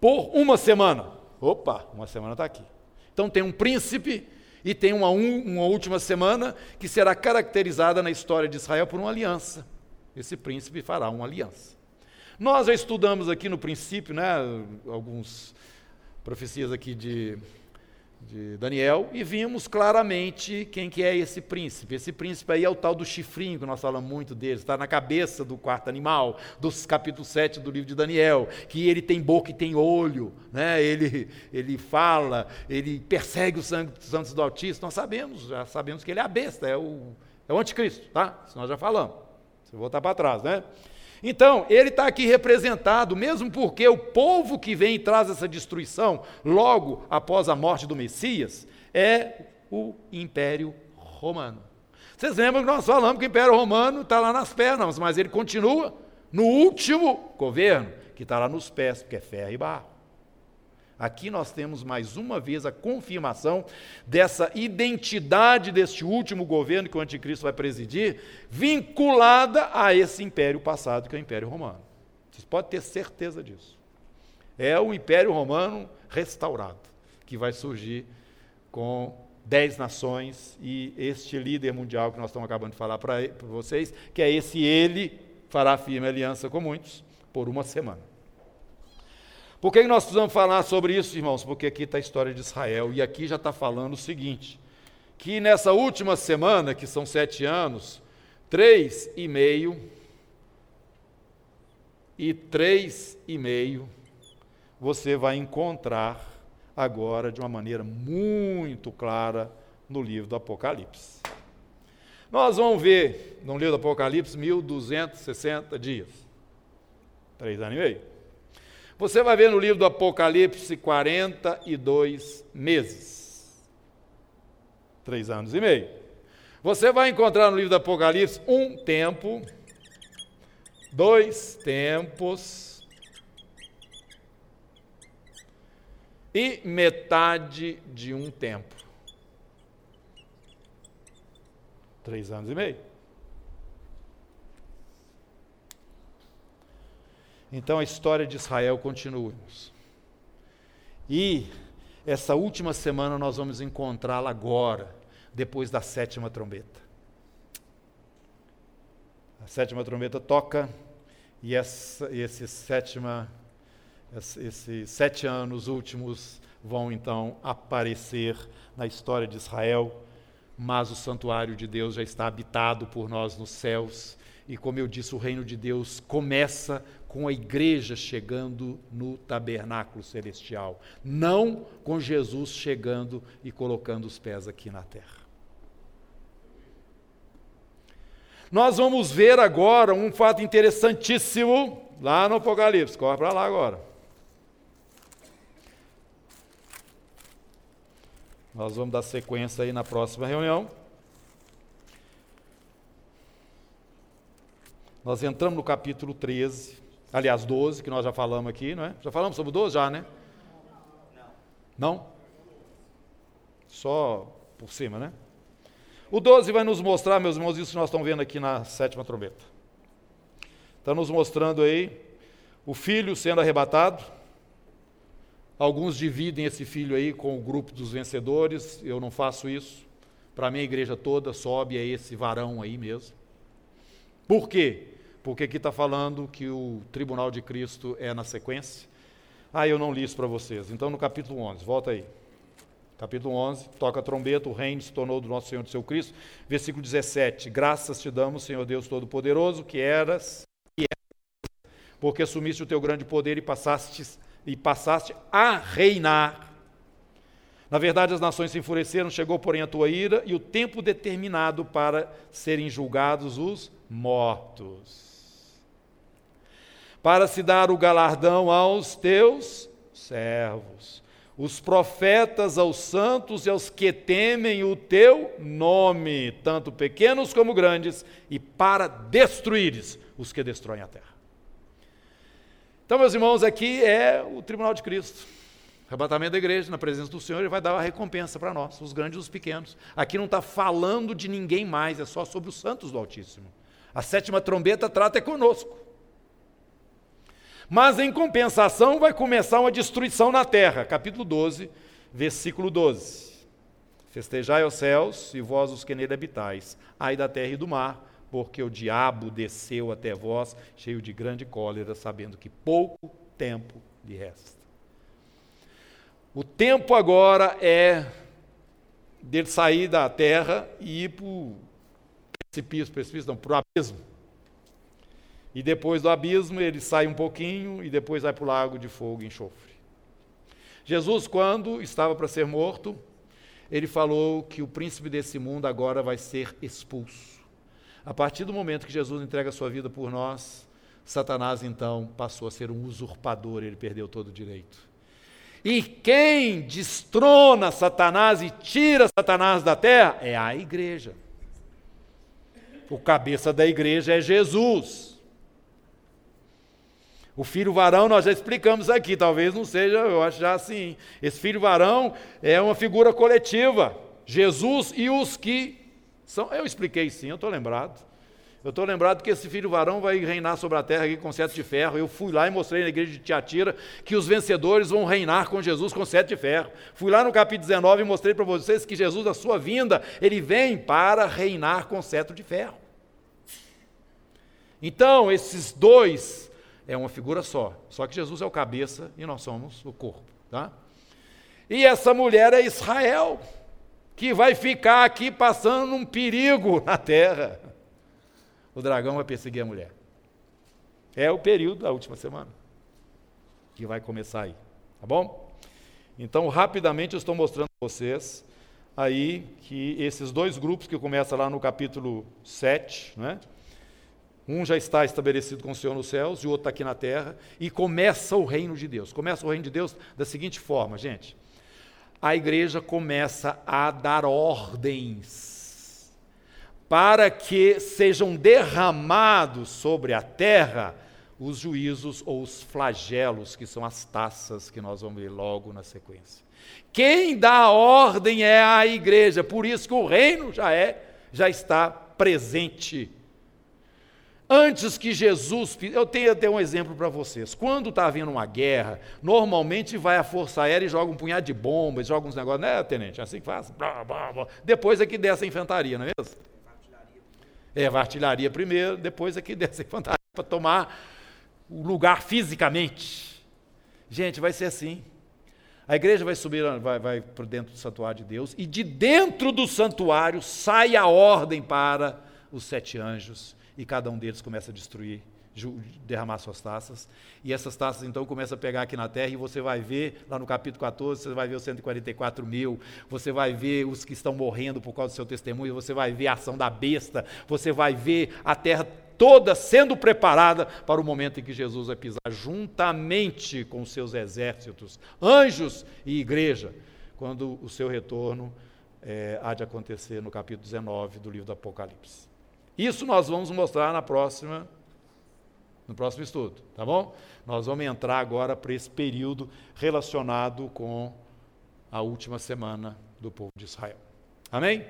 por uma semana. Opa, uma semana está aqui. Então tem um príncipe e tem uma, um, uma última semana que será caracterizada na história de Israel por uma aliança. Esse príncipe fará uma aliança. Nós já estudamos aqui no princípio, né, algumas profecias aqui de, de Daniel, e vimos claramente quem que é esse príncipe. Esse príncipe aí é o tal do chifrinho, que nós falamos muito dele, está na cabeça do quarto animal, dos capítulo 7 do livro de Daniel, que ele tem boca e tem olho, né? ele, ele fala, ele persegue os santos do Altíssimo. Nós sabemos, já sabemos que ele é a besta, é o, é o anticristo, tá? Isso nós já falamos. Se voltar para trás, né? Então, ele está aqui representado, mesmo porque o povo que vem e traz essa destruição logo após a morte do Messias é o Império Romano. Vocês lembram que nós falamos que o Império Romano está lá nas pernas, mas ele continua no último governo, que está lá nos pés, porque é ferro e barro. Aqui nós temos mais uma vez a confirmação dessa identidade deste último governo que o anticristo vai presidir, vinculada a esse império passado, que é o Império Romano. Vocês podem ter certeza disso. É o Império Romano restaurado, que vai surgir com dez nações e este líder mundial que nós estamos acabando de falar para vocês, que é esse ele, fará firme aliança com muitos por uma semana. Por que nós precisamos falar sobre isso, irmãos? Porque aqui está a história de Israel e aqui já está falando o seguinte: que nessa última semana, que são sete anos, três e meio e três e meio você vai encontrar agora de uma maneira muito clara no livro do Apocalipse. Nós vamos ver no livro do Apocalipse 1260 dias. Três anos e meio. Você vai ver no livro do Apocalipse 42 meses. Três anos e meio. Você vai encontrar no livro do Apocalipse um tempo, dois tempos e metade de um tempo. Três anos e meio. Então a história de Israel continua. E essa última semana nós vamos encontrá-la agora, depois da sétima trombeta. A sétima trombeta toca e essa, sétima, esses sete anos últimos vão então aparecer na história de Israel mas o santuário de Deus já está habitado por nós nos céus. E como eu disse, o reino de Deus começa com a igreja chegando no tabernáculo celestial, não com Jesus chegando e colocando os pés aqui na terra. Nós vamos ver agora um fato interessantíssimo lá no Apocalipse. Corre para lá agora. Nós vamos dar sequência aí na próxima reunião. Nós entramos no capítulo 13, aliás, 12, que nós já falamos aqui, não é? Já falamos sobre o 12 já, né? Não? Só por cima, né? O 12 vai nos mostrar, meus irmãos, isso que nós estamos vendo aqui na sétima trombeta. Está nos mostrando aí o filho sendo arrebatado, Alguns dividem esse filho aí com o grupo dos vencedores, eu não faço isso. Para mim, a igreja toda sobe a esse varão aí mesmo. Por quê? Porque aqui está falando que o tribunal de Cristo é na sequência. Ah, eu não li isso para vocês. Então, no capítulo 11, volta aí. Capítulo 11, toca a trombeta, o reino se tornou do nosso Senhor e do seu Cristo. Versículo 17: Graças te damos, Senhor Deus Todo-Poderoso, que eras e és, porque assumiste o teu grande poder e passaste e passaste a reinar. Na verdade, as nações se enfureceram, chegou, porém, a tua ira e o tempo determinado para serem julgados os mortos. Para se dar o galardão aos teus servos, os profetas aos santos e aos que temem o teu nome, tanto pequenos como grandes, e para destruires os que destroem a terra. Então, meus irmãos, aqui é o tribunal de Cristo. Arrebatamento da igreja, na presença do Senhor, ele vai dar a recompensa para nós, os grandes e os pequenos. Aqui não está falando de ninguém mais, é só sobre os santos do Altíssimo. A sétima trombeta trata é conosco. Mas em compensação vai começar uma destruição na terra. Capítulo 12, versículo 12. Festejai aos céus e vós os que nele habitais, ai da terra e do mar, porque o diabo desceu até vós, cheio de grande cólera, sabendo que pouco tempo lhe resta. O tempo agora é dele sair da terra e ir para o precipício, precipício não, para o abismo. E depois do abismo ele sai um pouquinho e depois vai para o lago de fogo e enxofre. Jesus, quando estava para ser morto, ele falou que o príncipe desse mundo agora vai ser expulso. A partir do momento que Jesus entrega a sua vida por nós, Satanás então passou a ser um usurpador, ele perdeu todo o direito. E quem destrona Satanás e tira Satanás da terra é a igreja. O cabeça da igreja é Jesus. O filho varão, nós já explicamos aqui, talvez não seja, eu acho já assim. Esse filho varão é uma figura coletiva. Jesus e os que são, eu expliquei sim, eu estou lembrado. Eu estou lembrado que esse filho varão vai reinar sobre a terra aqui com sete de ferro. Eu fui lá e mostrei na igreja de Tiatira que os vencedores vão reinar com Jesus com sete de ferro. Fui lá no capítulo 19 e mostrei para vocês que Jesus, na sua vinda, ele vem para reinar com cetro de ferro. Então, esses dois é uma figura só. Só que Jesus é o cabeça e nós somos o corpo. Tá? E essa mulher é Israel que vai ficar aqui passando um perigo na terra. o dragão vai perseguir a mulher. É o período da última semana que vai começar aí, tá bom? Então, rapidamente eu estou mostrando para vocês aí que esses dois grupos que começam lá no capítulo 7, né? Um já está estabelecido com o Senhor nos céus e o outro está aqui na terra. E começa o reino de Deus. Começa o reino de Deus da seguinte forma, gente. A igreja começa a dar ordens para que sejam derramados sobre a terra os juízos ou os flagelos, que são as taças que nós vamos ver logo na sequência. Quem dá a ordem é a igreja, por isso que o reino já é, já está presente Antes que Jesus. Eu tenho até um exemplo para vocês. Quando está havendo uma guerra, normalmente vai a Força Aérea e joga um punhado de bombas, joga uns negócios, né, tenente? É assim que faz. Depois é que desce a infantaria, não é mesmo? É, a artilharia primeiro, depois é que desce a infantaria para tomar o lugar fisicamente. Gente, vai ser assim. A igreja vai subir, vai, vai para dentro do santuário de Deus, e de dentro do santuário sai a ordem para os sete anjos e cada um deles começa a destruir, derramar suas taças. E essas taças então começam a pegar aqui na terra e você vai ver, lá no capítulo 14, você vai ver os 144 mil, você vai ver os que estão morrendo por causa do seu testemunho, você vai ver a ação da besta, você vai ver a terra toda sendo preparada para o momento em que Jesus vai pisar juntamente com seus exércitos, anjos e igreja, quando o seu retorno é, há de acontecer no capítulo 19 do livro do Apocalipse. Isso nós vamos mostrar na próxima, no próximo estudo, tá bom? Nós vamos entrar agora para esse período relacionado com a última semana do povo de Israel. Amém?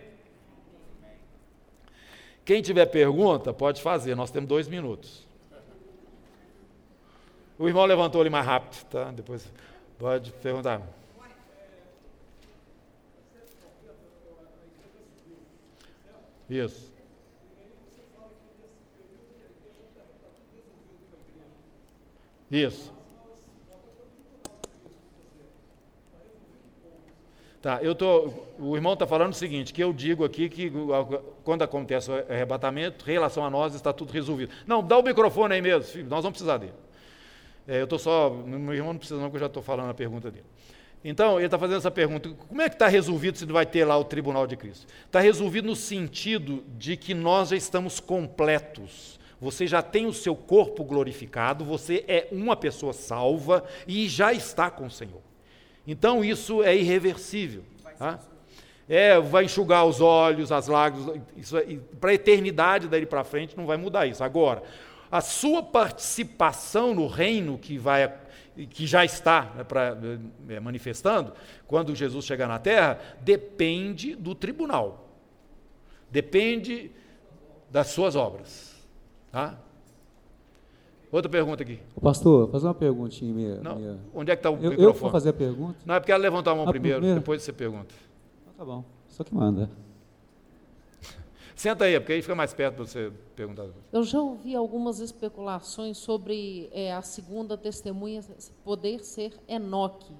Quem tiver pergunta, pode fazer, nós temos dois minutos. O irmão levantou ali mais rápido, tá? Depois pode perguntar. Isso. Isso. Tá, eu tô, o irmão está falando o seguinte, que eu digo aqui que quando acontece o arrebatamento, em relação a nós está tudo resolvido. Não, dá o microfone aí mesmo, filho, nós vamos precisar dele. É, eu estou só, meu irmão não precisa não, que eu já estou falando a pergunta dele. Então, ele está fazendo essa pergunta, como é que está resolvido se vai ter lá o tribunal de Cristo? Está resolvido no sentido de que nós já estamos completos você já tem o seu corpo glorificado, você é uma pessoa salva e já está com o Senhor. Então isso é irreversível. Tá? É, vai enxugar os olhos, as lágrimas, é, para a eternidade daí para frente não vai mudar isso. Agora, a sua participação no reino que vai que já está né, pra, é, manifestando, quando Jesus chegar na terra, depende do tribunal. Depende das suas obras. Tá? Outra pergunta aqui. Pastor, fazer uma perguntinha minha. Não, minha... Onde é que está o eu, microfone? Eu vou fazer a pergunta? Não, é porque ela levantou a mão primeiro, primeiro, depois você pergunta. Então, tá bom, só que manda. Senta aí, porque aí fica mais perto para você perguntar. Eu já ouvi algumas especulações sobre é, a segunda testemunha poder ser Enoque.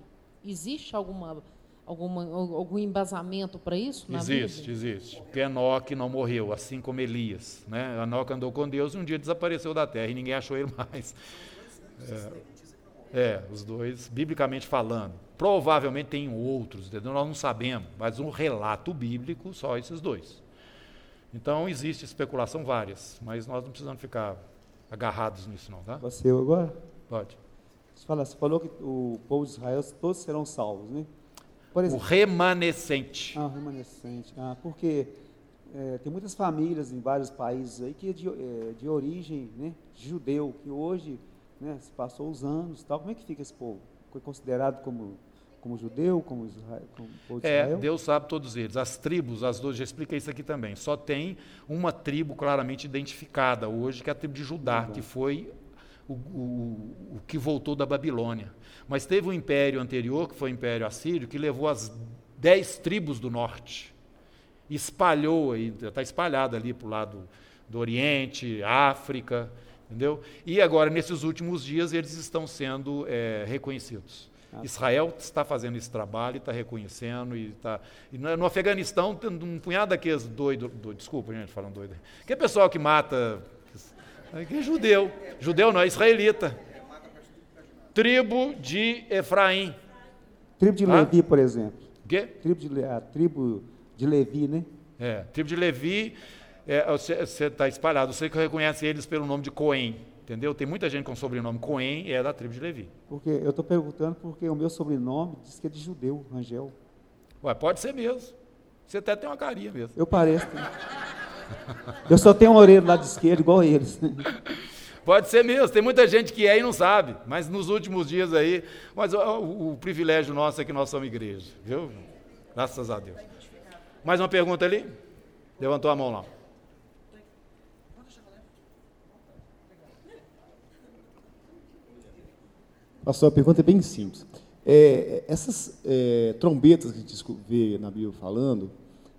Existe alguma alguma, algum embasamento para isso? existe, Bíblia? existe. Porque Enoque não morreu, assim como Elias. Né? Enoque andou com Deus e um dia desapareceu da terra e ninguém achou ele mais. É, é, os dois, biblicamente falando. Provavelmente tem outros, entendeu? nós não sabemos, mas um relato bíblico, só esses dois. Então existe especulação várias, mas nós não precisamos ficar agarrados nisso não, tá? Você agora? Pode. Você, fala, você falou que o povo de Israel todos serão salvos, né? Exemplo, o remanescente. Ah, o remanescente. Ah, porque é, tem muitas famílias em vários países aí que é de, é, de origem né, judeu, que hoje né, se passou os anos tal. Como é que fica esse povo? Foi considerado como, como judeu, como, Israel, como povo de é, Israel? Deus sabe todos eles. As tribos, as duas, já expliquei isso aqui também. Só tem uma tribo claramente identificada hoje, que é a tribo de Judá, que foi o, o, o que voltou da Babilônia. Mas teve um império anterior, que foi o Império Assírio, que levou as dez tribos do norte. Espalhou, está espalhada ali para o lado do Oriente, África, entendeu? E agora, nesses últimos dias, eles estão sendo é, reconhecidos. Ah, Israel está fazendo esse trabalho, está reconhecendo, e está. No Afeganistão, tem um punhado daqueles doidos. Do, desculpa, gente, falando doido. Que é pessoal que mata Que é judeu. Judeu não, é israelita. Tribo de Efraim. Tribo de Ah? Levi, por exemplo. Quê? Tribo de, a tribo de Levi, né? É, tribo de Levi, é, você está espalhado. Você que reconhece eles pelo nome de Cohen, entendeu? Tem muita gente com sobrenome Cohen e é da tribo de Levi. Porque eu estou perguntando porque o meu sobrenome diz que é de judeu, Rangel. Ué, pode ser mesmo. Você até tem uma carinha mesmo. Eu pareço. né? Eu só tenho uma orelha do lado esquerdo, igual eles. Pode ser mesmo, tem muita gente que é e não sabe, mas nos últimos dias aí, mas o, o- o privilégio nosso é que nós somos igreja, viu? Graças a Deus. Mais uma pergunta ali? Levantou a mão lá. Pastor, a pergunta é bem simples. É, essas é, trombetas que a gente vê na Bíblia falando,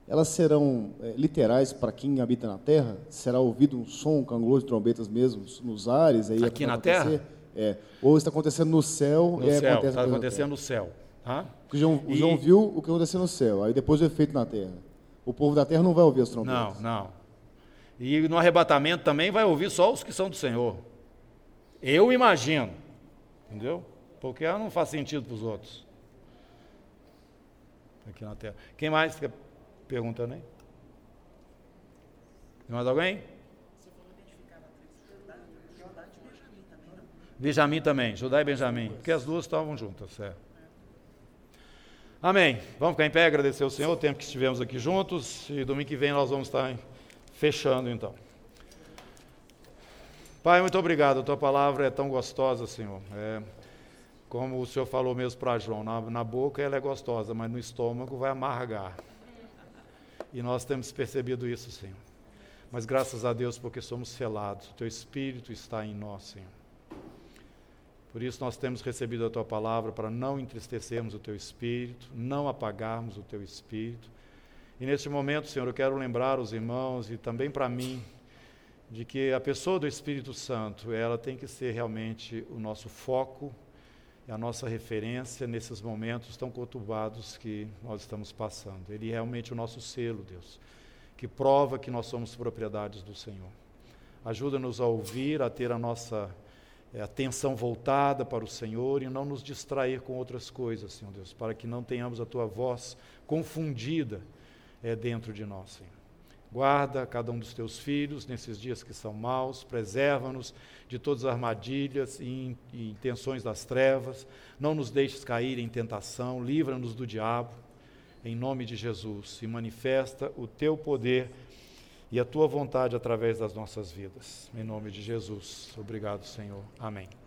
elas serão é, literais para quem habita na terra? Será ouvido um som, um cangouro de trombetas mesmo nos ares? Aí é Aqui pra na acontecer? terra? É. Ou está acontecendo no céu No aí céu, acontece está acontecendo no céu. Tá? Porque O João, o João viu o que aconteceu no céu, aí depois o efeito na terra. O povo da terra não vai ouvir as Não, trombetas. não. E no arrebatamento também vai ouvir só os que são do Senhor. Eu imagino. Entendeu? Porque ela não faz sentido para os outros. Aqui na terra. Quem mais perguntando aí? Tem mais alguém? Benjamim também, Judá e Benjamim, porque as duas estavam juntas, certo? Amém. Vamos ficar em pé, agradecer ao Senhor o tempo que estivemos aqui juntos e domingo que vem nós vamos estar fechando então. Pai, muito obrigado. A tua palavra é tão gostosa, Senhor. É, como o Senhor falou mesmo para João, na, na boca ela é gostosa, mas no estômago vai amargar. E nós temos percebido isso, Senhor. Mas graças a Deus porque somos selados. O teu Espírito está em nós, Senhor. Por isso nós temos recebido a tua palavra para não entristecermos o teu espírito, não apagarmos o teu espírito. E neste momento, Senhor, eu quero lembrar os irmãos e também para mim de que a pessoa do Espírito Santo, ela tem que ser realmente o nosso foco e a nossa referência nesses momentos tão conturbados que nós estamos passando. Ele é realmente o nosso selo, Deus, que prova que nós somos propriedades do Senhor. Ajuda-nos a ouvir, a ter a nossa é, atenção voltada para o Senhor e não nos distrair com outras coisas, Senhor Deus, para que não tenhamos a tua voz confundida é, dentro de nós, Senhor. Guarda cada um dos teus filhos nesses dias que são maus, preserva-nos de todas as armadilhas e, in- intenções das trevas, não nos deixes cair em tentação, livra-nos do diabo, em nome de Jesus, e manifesta o teu poder e a tua vontade através das nossas vidas. Em nome de Jesus. Obrigado, Senhor. Amém.